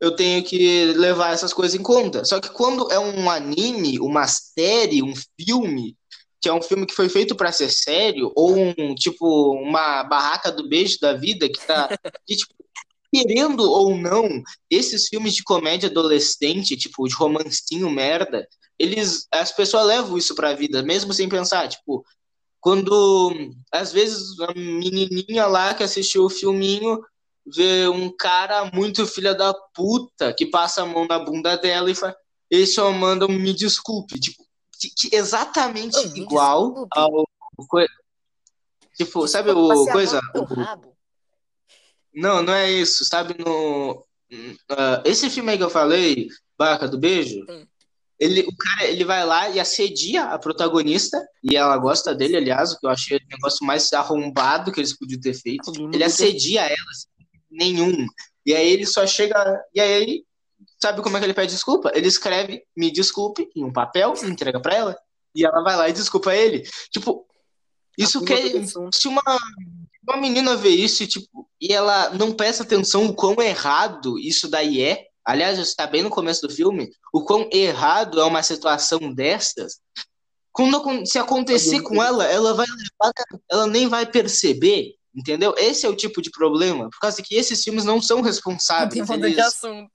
eu tenho que levar essas coisas em conta. Só que quando é um anime, uma série, um filme, que é um filme que foi feito pra ser sério, ou um tipo uma barraca do beijo da vida que tá que, tipo, querendo ou não, esses filmes de comédia adolescente, tipo de romancinho merda, eles as pessoas levam isso pra vida, mesmo sem pensar, tipo, quando às vezes a menininha lá que assistiu o filminho vê um cara muito filha da puta que passa a mão na bunda dela e fala, ele só manda um me desculpe, tipo, que, exatamente me igual ao tipo, sabe o coisa, não, não é isso, sabe no ah, esse filme aí que eu falei, Barca do Beijo, ele, o cara, ele vai lá e assedia a protagonista, e ela gosta dele, aliás, o que eu achei o negócio mais arrombado que eles podiam ter feito. Ele assedia ela, assim, nenhum. E aí ele só chega. E aí, sabe como é que ele pede desculpa? Ele escreve me desculpe em um papel, entrega pra ela, e ela vai lá e desculpa ele. Tipo, isso que assunto. se uma, uma menina vê isso e, tipo, e ela não presta atenção o quão errado isso daí é. Aliás, está bem no começo do filme, o quão errado é uma situação dessas. Quando se acontecer com ela, ela vai levar, ela nem vai perceber, entendeu? Esse é o tipo de problema, por causa que esses filmes não são Tem responsáveis. mudando Eles... de assunto.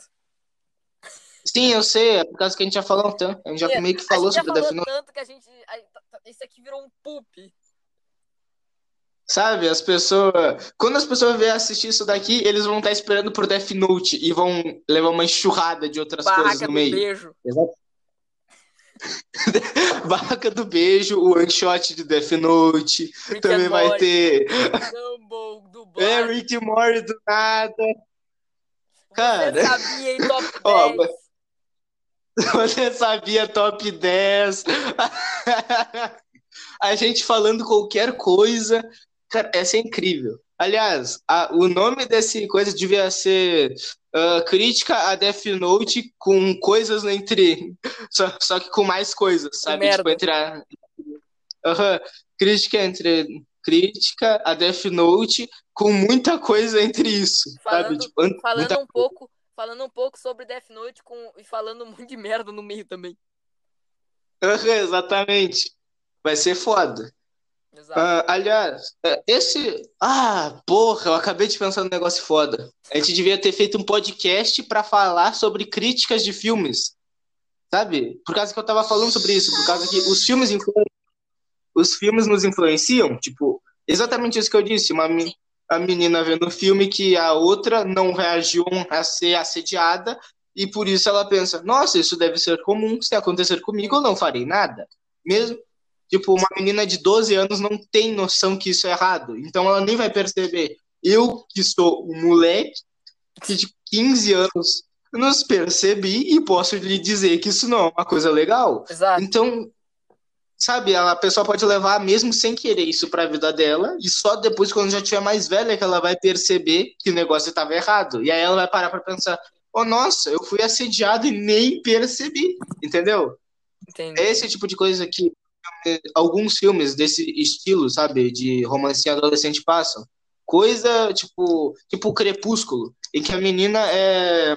Sim, eu sei, é por causa que a gente já falou tanto, a gente já meio que falou sobre Death Note. tanto que a gente. a- tá- tá- aqui virou um poop. Sabe, as pessoas. Quando as pessoas vierem assistir isso daqui, eles vão estar esperando por Death Note e vão levar uma enxurrada de outras coisas Barraca no do meio. beijo. Barraca do Beijo, o one shot de Death Note. Rick Também vai Morty, ter Gumball, é, dublagem. Rick do nada. Você cara. sabia em top 10? Ó, Você sabia top 10? A gente falando qualquer coisa. Cara, essa é incrível. Aliás, a- o nome desse coisa devia ser ah, Crítica a Death Note com coisas entre. Só, só que com mais coisas, sabe? Tipo, entre a. Aham. Crítica entre. Crítica a Death Note com muita coisa entre isso, sabe? Falando- Tipo, an- Falando muita um pouco, falando um pouco sobre Death Note com, e falando um monte de merda no meio também. Exatamente. Vai ser foda. Ah, aliás, é, esse. Ah, porra, eu acabei de pensar num negócio foda. A gente devia ter feito um podcast pra falar sobre críticas de filmes. Sabe? Por causa que eu tava falando sobre isso, por causa que os filmes influ... os filmes nos influenciam, tipo, exatamente isso que eu disse, uma a menina vendo um filme que a outra não reagiu a ser assediada e por isso ela pensa, nossa, isso deve ser comum, se acontecer comigo eu não farei nada. Mesmo Tipo, uma menina de 12 anos não tem noção que isso é errado. Então ela nem vai perceber. Eu, que sou um moleque que de 15 anos nos percebi e posso lhe dizer que isso não é uma coisa legal. Exato. Então, sabe, a pessoa pode levar mesmo sem querer isso pra vida dela e só depois, quando já tiver mais velha, que ela vai perceber que o negócio estava errado. E aí ela vai parar pra pensar: oh, nossa, eu fui assediado e nem percebi. Entendeu? Entendi. É esse tipo de coisa que eh, alguns filmes desse estilo, sabe, de romance adolescente passam. Coisa tipo, tipo Crepúsculo, em que a menina é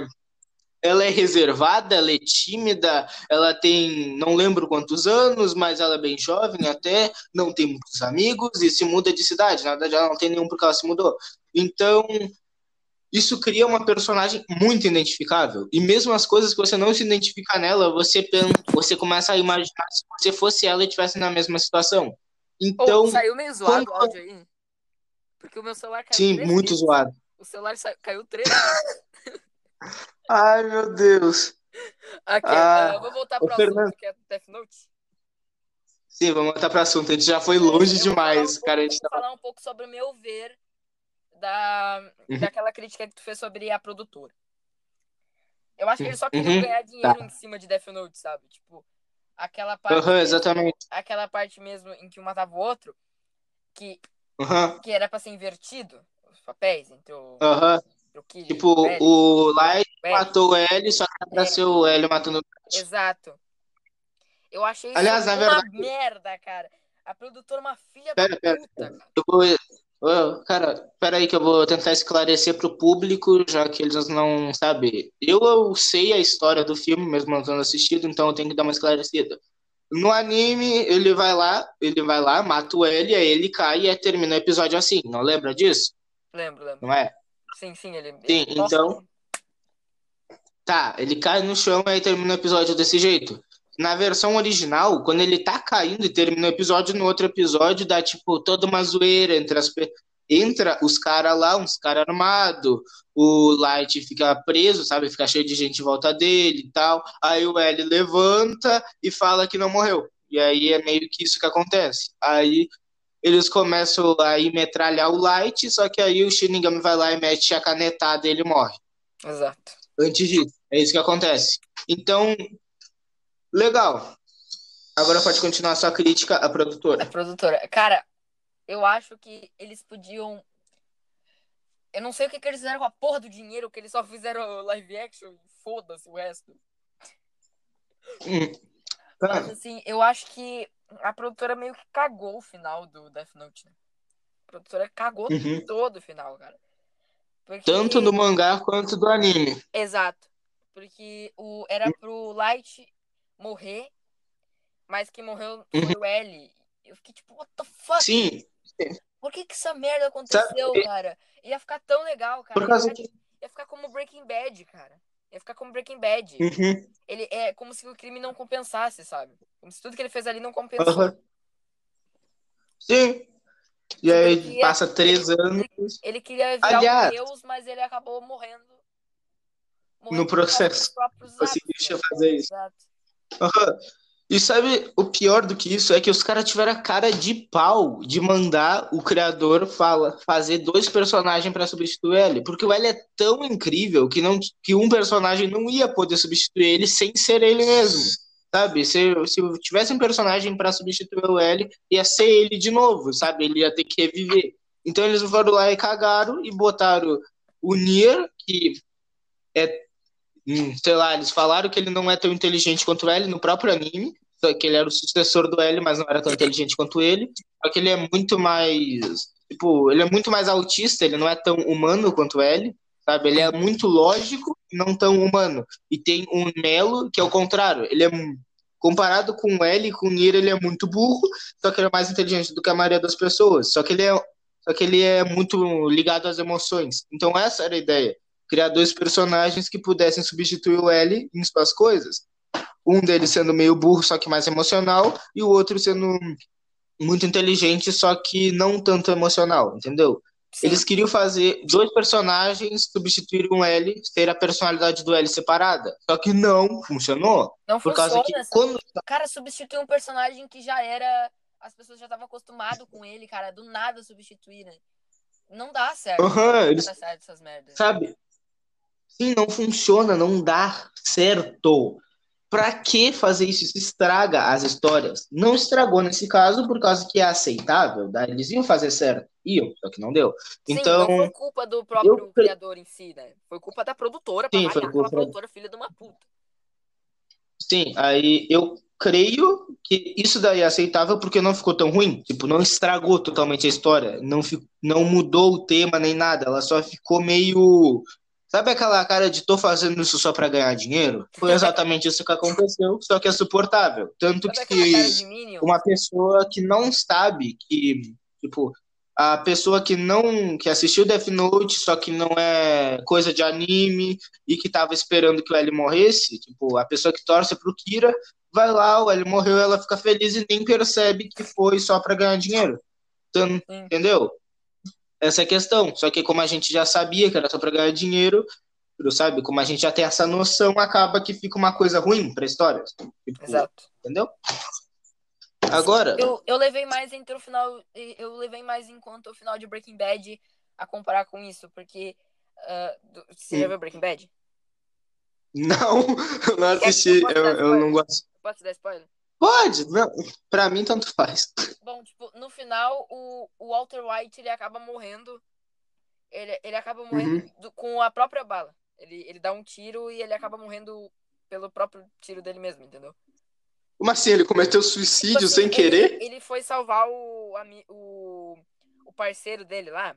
ela é reservada, ela é tímida, ela tem, não lembro quantos anos, mas ela é bem jovem até, não tem muitos amigos e se muda de cidade. Na verdade, ela não tem nenhum porque ela se mudou. Então, isso cria uma personagem muito identificável. E mesmo as coisas que você não se identifica nela, você pensa, você começa a imaginar se você fosse ela e estivesse na mesma situação. Então, Ô, saiu meio zoado quando- o áudio aí. Porque o meu celular caiu sim, muito vezes. zoado. O celular sa- caiu três vezes. Ai, meu Deus. Aqui, Ah, vou voltar ô, pro Fernando. assunto que é Death Note. Sim, vamos voltar para assunto. A gente já foi longe Eu demais, um cara. A pouco- gente vou tá... falar um pouco sobre o meu ver da, Uhum. daquela crítica que tu fez sobre a produtora. Eu acho que eles só Uhum, queriam ganhar dinheiro tá. em cima de Death Note, sabe? Tipo, aquela parte. Aham, mesmo- exatamente. aquela parte mesmo em que um matava o outro, que, que era pra ser invertido, os papéis entre o, aham. Kid Tipo, o L. o Light o matou o L, só que É. ser o L matando o Exato. Eu achei isso Aliás, na uma verdade- merda, cara. A produtora é uma filha Pera, da pera, puta, cara. Eu vou... Cara, peraí que eu vou tentar esclarecer pro público, já que eles não sabem. Eu, eu sei a história do filme, mesmo não tendo assistido, então eu tenho que dar uma esclarecida. No anime, ele vai lá, ele vai lá, mata o L, aí ele cai e termina o episódio assim, não lembra disso? Lembro, lembro. Não é? Sim, sim, ele. Sim, ele- então- Tá, ele cai no chão e aí termina o episódio desse jeito. Na versão original, quando ele tá caindo e termina o episódio, no outro episódio dá, tipo, toda uma zoeira entre as. Entra os caras lá, uns caras armados, o Light fica preso, sabe? Fica cheio de gente em volta dele e tal. Aí o L levanta e fala que não morreu. E aí é meio que isso que acontece. Aí eles começam a ir metralhar o Light, só que aí o Shinigami vai lá e mete a canetada e ele morre Exato. antes disso. É isso que acontece. Então, legal. Agora pode continuar a sua crítica à A produtora. produtora. Cara, eu acho que eles podiam. Eu não sei o que, que eles fizeram com a porra do dinheiro, que eles só fizeram live action e foda-se o resto. Hum. Mas assim, eu acho que a produtora meio que cagou o final do Death Note, né? A produtora cagou Uhum. todo o final, cara. Porque... Tanto do mangá quanto do anime. Exato. Porque o... era pro Light morrer mas quem morreu foi o L. Eu fiquei tipo, what the fuck? Sim, Por que que essa merda aconteceu, Sabe- cara? Ia ficar tão legal, cara. por causa ia, que. ia ficar como Breaking Bad, cara. Ia ficar como Breaking Bad. Uhum, Ele é como se o crime não compensasse, sabe? Como se tudo que ele fez ali não compensou. aham. Sim. E aí Porque passa três anos. Ele queria virar Aliás- um deus, mas ele acabou morrendo. morrendo No processo. dos próprios Consegui atos, deixa né? fazer isso. Exato. Aham. E sabe o pior do que isso? É que os caras tiveram a cara de pau de mandar o criador fala, fazer dois personagens para substituir ele. Porque o L é tão incrível que, não, que um personagem não ia poder substituir ele sem ser ele mesmo. Sabe? Se, se tivesse um personagem para substituir o L, ia ser ele de novo, sabe? Ele ia ter que reviver. Então eles foram lá e cagaram e botaram o Nier, que é Hum, sei lá, eles falaram que ele não é tão inteligente quanto o L no próprio anime, que ele era o sucessor do L, mas não era tão inteligente quanto ele. Só que ele é muito mais, tipo, ele é muito mais autista, ele não é tão humano quanto o L, sabe? Ele é muito lógico não tão humano. E tem um Melo que é o contrário, ele é comparado com o L e com o Nier, ele é muito burro, só que ele é mais inteligente do que a maioria das pessoas. Só que ele é, só que ele é muito ligado às emoções. Então essa era a ideia criar dois personagens que pudessem substituir o L em suas coisas. Um deles sendo meio burro, só que mais emocional, e o outro sendo muito inteligente, só que não tanto emocional, entendeu? Sim. Eles queriam fazer dois personagens substituir um L, ter a personalidade do L separada. Só que não funcionou. Não Por funciona. causa que essa- quando. Cara, substituir um personagem que já era. As pessoas já estavam acostumadas com ele, cara. Do nada substituir, né? Não dá certo. Aham, Não eles dá certo essas merdas. Sabe? Sim, não funciona, não dá certo. Pra que fazer isso? Isso estraga as histórias. Não estragou nesse caso por causa que é aceitável, tá? Eles iam fazer certo. Iam, só que não deu. Sim, Então, não foi culpa do próprio eu- criador em si, né? Foi culpa da produtora Sim, foi culpa- produtora filha de uma puta. sim, aí eu creio que isso daí é aceitável porque não ficou tão ruim. Tipo, não estragou totalmente a história. Não, não mudou o tema nem nada. Ela só ficou meio. Sabe aquela cara de tô fazendo isso só pra ganhar dinheiro? Foi exatamente isso que aconteceu, só que é suportável. Tanto Sabe que. uma pessoa que não sabe que, tipo, a pessoa que não, que assistiu Death Note, só que não é coisa de anime e que tava esperando que o L morresse, tipo, a pessoa que torce pro Kira, vai lá, o L morreu, ela fica feliz e nem percebe que foi só pra ganhar dinheiro. Então, entendeu? Essa é a questão. Só que como a gente já sabia que era só pra ganhar dinheiro, sabe? Como a gente já tem essa noção, acaba que fica uma coisa ruim pra história. Tipo, Exato. Entendeu? Agora, Eu, eu levei mais entre o final. Eu levei mais em conta o final de Breaking Bad a comparar com isso, porque. do- você já Hum. viu Breaking Bad? Não, eu não assisti, eu, eu não gosto. Pode te dar spoiler? Pode, não, pra mim tanto faz. Bom, tipo, no final, o, o Walter White, ele acaba morrendo. Ele, ele acaba morrendo Uhum. do- com a própria bala. Ele, ele dá um tiro e ele acaba morrendo pelo próprio tiro dele mesmo, entendeu? Como assim, ele cometeu Tipo suicídio assim, sem ele- querer? Ele, foi salvar o, o, o parceiro dele lá.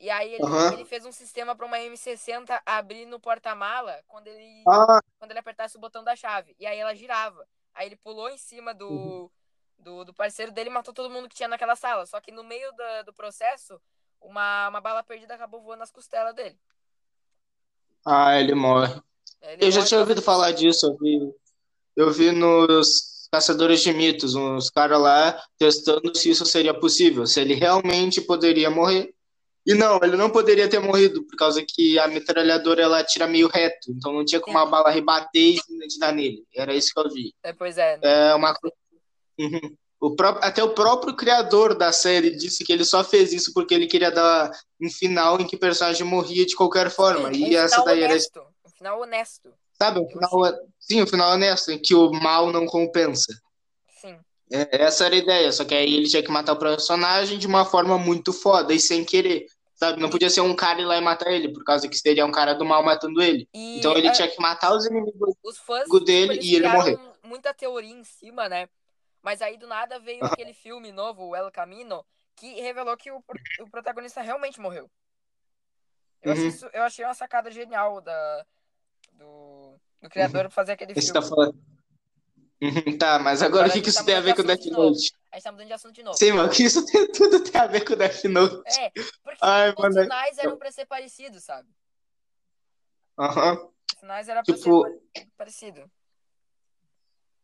E aí ele, Aham. ele fez um sistema para uma M60 abrir no porta-mala quando ele, Ah, quando ele apertasse o botão da chave. E aí ela girava. Aí ele pulou em cima do, Uhum. do, do parceiro dele e matou todo mundo que tinha naquela sala. Só que no meio da- do processo, uma, uma bala perdida acabou voando nas costelas dele. ah, ele morre. Aí ele Eu já tinha ouvido falar disso, eu vi, eu vi nos Caçadores de Mitos, uns caras lá testando se isso seria possível, se ele realmente poderia morrer. E não, ele não poderia ter morrido, por causa que a metralhadora ela atira meio reto, então não tinha como a bala rebater e dar nele. Era isso que eu vi. É, pois é. É uma coisa. Uhum. O próprio, até o próprio criador da série disse que ele só fez isso porque ele queria dar um final em que o personagem morria de qualquer forma. Sim, um e essa final daí era. honesto. Um final honesto. Sabe? Um final, sim, um final honesto, em que o mal não compensa. Sim. É, essa era a ideia, só que aí ele tinha que matar o personagem de uma forma muito foda e sem querer. Sabe? Não podia ser um cara ir lá e matar ele, por causa que seria um cara do mal matando ele. E Então ele ah, tinha que matar os inimigos. os fãs dele e ele morrer. muita teoria em cima, né? Mas aí do nada veio aquele filme novo, o El Camino, que revelou que o, o protagonista realmente morreu. Eu, achei Uhum. isso- eu achei uma sacada genial da, do, do criador fazer aquele Esse filme. tá falando. Uhum, Tá, mas agora o que, que gente isso tá tem a ver com mudando Death. Note? A gente tá mudando de assunto de novo. Sim, mano, que isso tem, tudo tem a ver com Death Note. É, porque Ai, os mano. finais eram pra ser parecidos, sabe? Aham. Os finais eram pra Tipo- ser pare- parecido.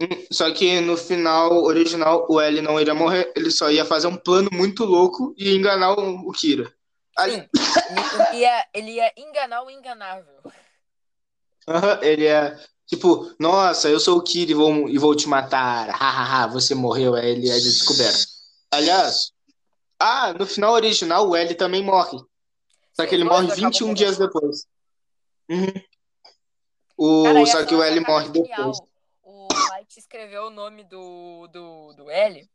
Hum, Só que no final original o L não iria morrer, ele só ia fazer um plano muito louco e enganar o, o Kira. Ali- Sim, ele ia, ele ia enganar o enganável. Aham, ele é tipo, nossa, eu sou o Kira e vou, e vou te matar. Hahaha, você morreu, aí ele é descoberto. Aliás, ah, no final original o L também morre. Só que ele os dois morre acabam 21 morrendo. dias depois. Uhum. O, Cara, só que o é L morre sacada depois. genial. O Light escreveu o nome do, do, do L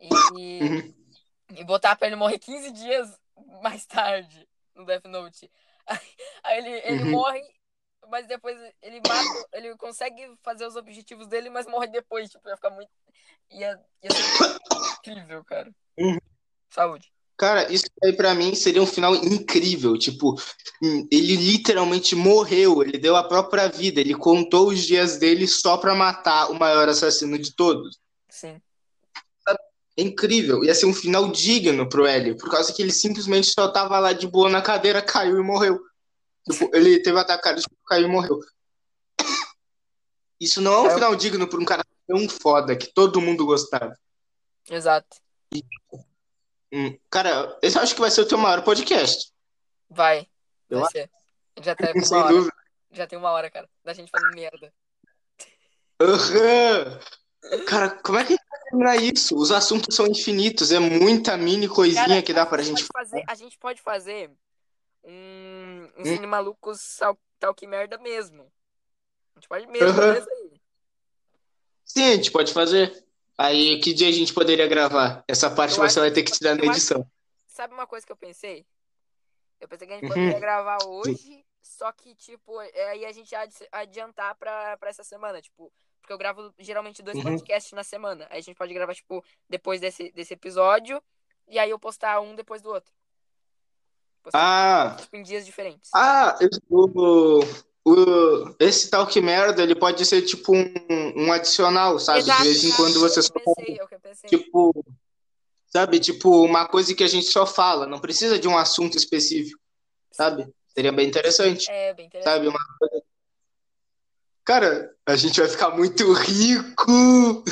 e, Uhum. e botar pra ele morrer 15 dias mais tarde no Death Note. Aí, aí ele, ele Uhum. morre, mas depois ele mata, ele consegue fazer os objetivos dele, mas morre depois. Tipo, ia ficar muito. Ia, ia ser incrível, cara. Uhum. Saúde. Cara, isso aí pra mim seria um final incrível. Tipo, hum, ele literalmente morreu, ele deu a própria vida, ele contou os dias dele só pra matar o maior assassino de todos. Sim. É incrível, ia ser um final digno pro L, por causa que ele simplesmente só tava lá de boa na cadeira, caiu e morreu. Tipo, ele teve atacado, caiu e morreu. Isso não é um Caiu. final digno pra um cara tão foda que todo mundo gostava. Exato. Hum, Cara, esse eu acho que vai ser o teu maior podcast. Vai. Eu Vai ser. Já tá com uma hora. dúvida. Já tem uma hora, cara. Da gente falando merda. Aham. Cara, como é que a gente vai terminar isso? Os assuntos são infinitos, é muita mini coisinha Cara, que dá pra gente pode fazer, a gente pode fazer um, um. Cine Malucos tal, tal que merda mesmo. A gente pode mesmo Aham. fazer isso aí. Sim, a gente pode fazer. Aí, que dia a gente poderia gravar? Essa parte Eu você vai ter que tirar na eu acho edição. Sabe uma coisa que eu pensei? Eu pensei que a gente Uhum. poderia gravar hoje, só que, tipo, é, aí a gente ia adi- adiantar pra, pra essa semana, tipo, porque eu gravo geralmente dois Uhum. podcasts na semana. Aí a gente pode gravar, tipo, depois desse, desse episódio, e aí eu postar um depois do outro. Postar, Ah, tipo, em dias diferentes. ah, esse- o, o, esse tal que merda, ele pode ser tipo um, um adicional, sabe? Exato, De vez em quando você só é pensei. tipo, sabe? Tipo, uma coisa que a gente só fala, não precisa de um assunto específico, sabe? Seria bem interessante, É, bem interessante. sabe? Uma coisa... Cara, a gente vai ficar muito rico! Money,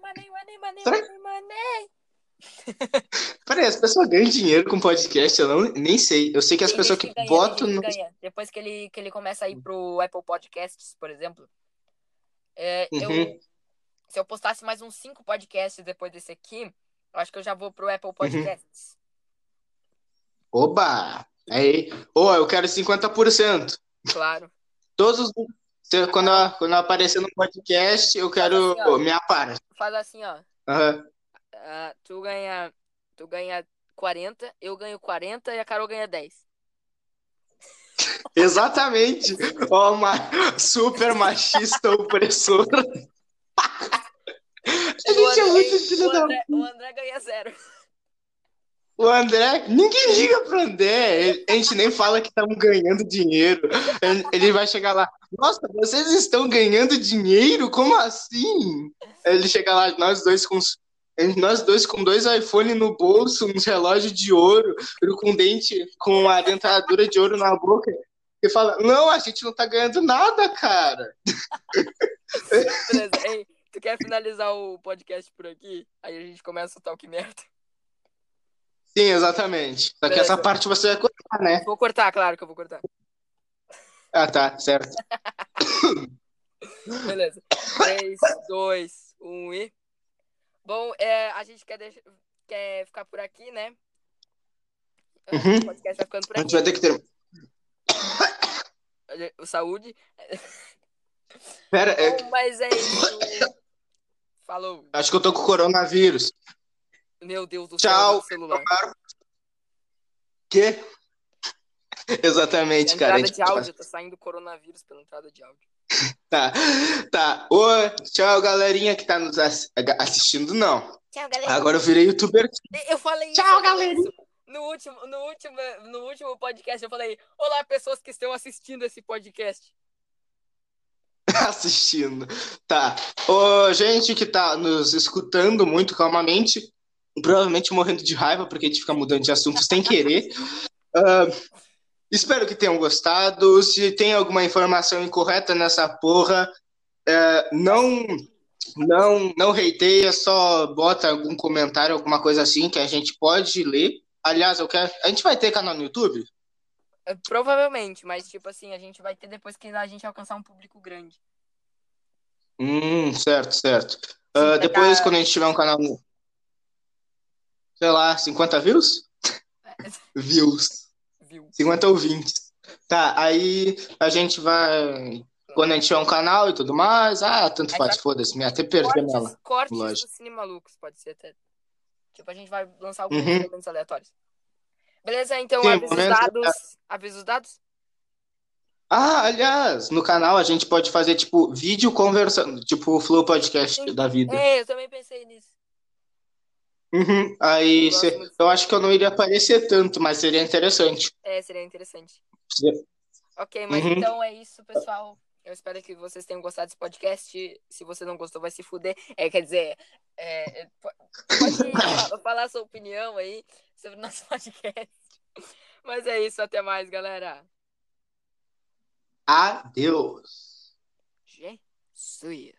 money, money, money, Será- money, money. Peraí, as pessoas ganham dinheiro com podcast? Eu não, nem sei. Eu sei que as Tem pessoas que ganha, botam no. que. Depois que ele, que ele começa a ir pro Apple Podcasts, por exemplo, é, eu, Uhum. se eu postasse mais uns cinco podcasts depois desse aqui, eu acho que eu já vou pro Uhum. Apple Podcasts. Oba! Aí, ô, eu quero 50%. Claro. Todos os. Quando, eu- quando eu aparecer no podcast, eu quero assim, ó. minha parte. Faz assim, ó. Aham. Ah, tu ganha. Tu ganha 40, eu ganho 40 e a Carol ganha 10. Exatamente. Ó, ma... super machista opressor. A gente é muito filho o, da. André, o André ganha zero. O André, ninguém liga pro André. A gente nem fala que estamos ganhando dinheiro. Ele- vai chegar lá. Nossa, vocês estão ganhando dinheiro? Como assim? Ele chega lá, nós dois com nós dois com dois iPhone no bolso, uns relógios de ouro, com dente, com a dentadura de ouro na boca. E fala: Não, a gente não tá ganhando nada, cara. Beleza. Ei, tu quer finalizar o podcast por aqui? Aí a gente começa o Talk Merda. Sim, exatamente. Só que essa parte você vai cortar, né? Vou cortar, claro que eu vou cortar. Ah, tá, certo. Beleza. 3, 2, 1 e. Bom, é, a gente quer, deixar, quer ficar por aqui, né? Uhum. O podcast ficando por A aqui. gente vai ter que ter. O Saúde. Pera, é- Bom, mas é isso. Falou. acho que eu tô com coronavírus. Meu Deus do Tchau. céu, celular. Quê? Exatamente, A cara. a entrada de áudio, tá saindo coronavírus pela entrada de áudio. Tá, tá. Oi, tchau, galerinha que tá nos ass- assistindo, não. Tchau, galera. Agora eu virei youtuber. Eu falei isso. Tchau, falei galerinha. isso. No último, no, último, no último podcast eu falei: Olá, pessoas que estão assistindo esse podcast. assistindo. Tá. Ô, gente que tá nos escutando muito calmamente, provavelmente morrendo de raiva, porque a gente fica mudando de assunto sem querer. Ah, espero que tenham gostado. Se tem alguma informação incorreta nessa porra, é, não. Não, não hateia, só bota algum comentário, alguma coisa assim que a gente pode ler. Aliás, eu quero. A gente vai ter canal no YouTube? É, Provavelmente, mas tipo assim, a gente vai ter depois que a gente alcançar um público grande. Hum, certo, certo. Vai depois, quando a gente tiver um canal. Sei lá, 50 views? Views. Viu? 50 ouvintes. Tá, aí a gente vai. Quando a gente tiver um canal e tudo mais, ah, tanto Aí faz, vai- foda-se, me até perdi Cortes, nela. cortes Lógico. do Cine Malucos, pode ser até. Tipo, a gente vai lançar alguns Uhum. aleatórios. Beleza? Então, Sim, avisa os dados. Avisa os dados? Ah, aliás, no canal a gente pode fazer, tipo, vídeo conversando, tipo o Flow Podcast Sim. da vida. É, eu também pensei nisso. Uhum, Aí Eu cê- muito. eu acho que eu não iria aparecer tanto, mas seria interessante. É, seria interessante. Seria- Ok, mas Uhum. então é isso, pessoal. Eu espero que vocês tenham gostado desse podcast. Se você não gostou, vai se fuder. É, quer dizer, é, é, po- pode fa- falar sua opinião aí sobre o nosso podcast. Mas é isso, até mais, galera. Adeus. Jesus.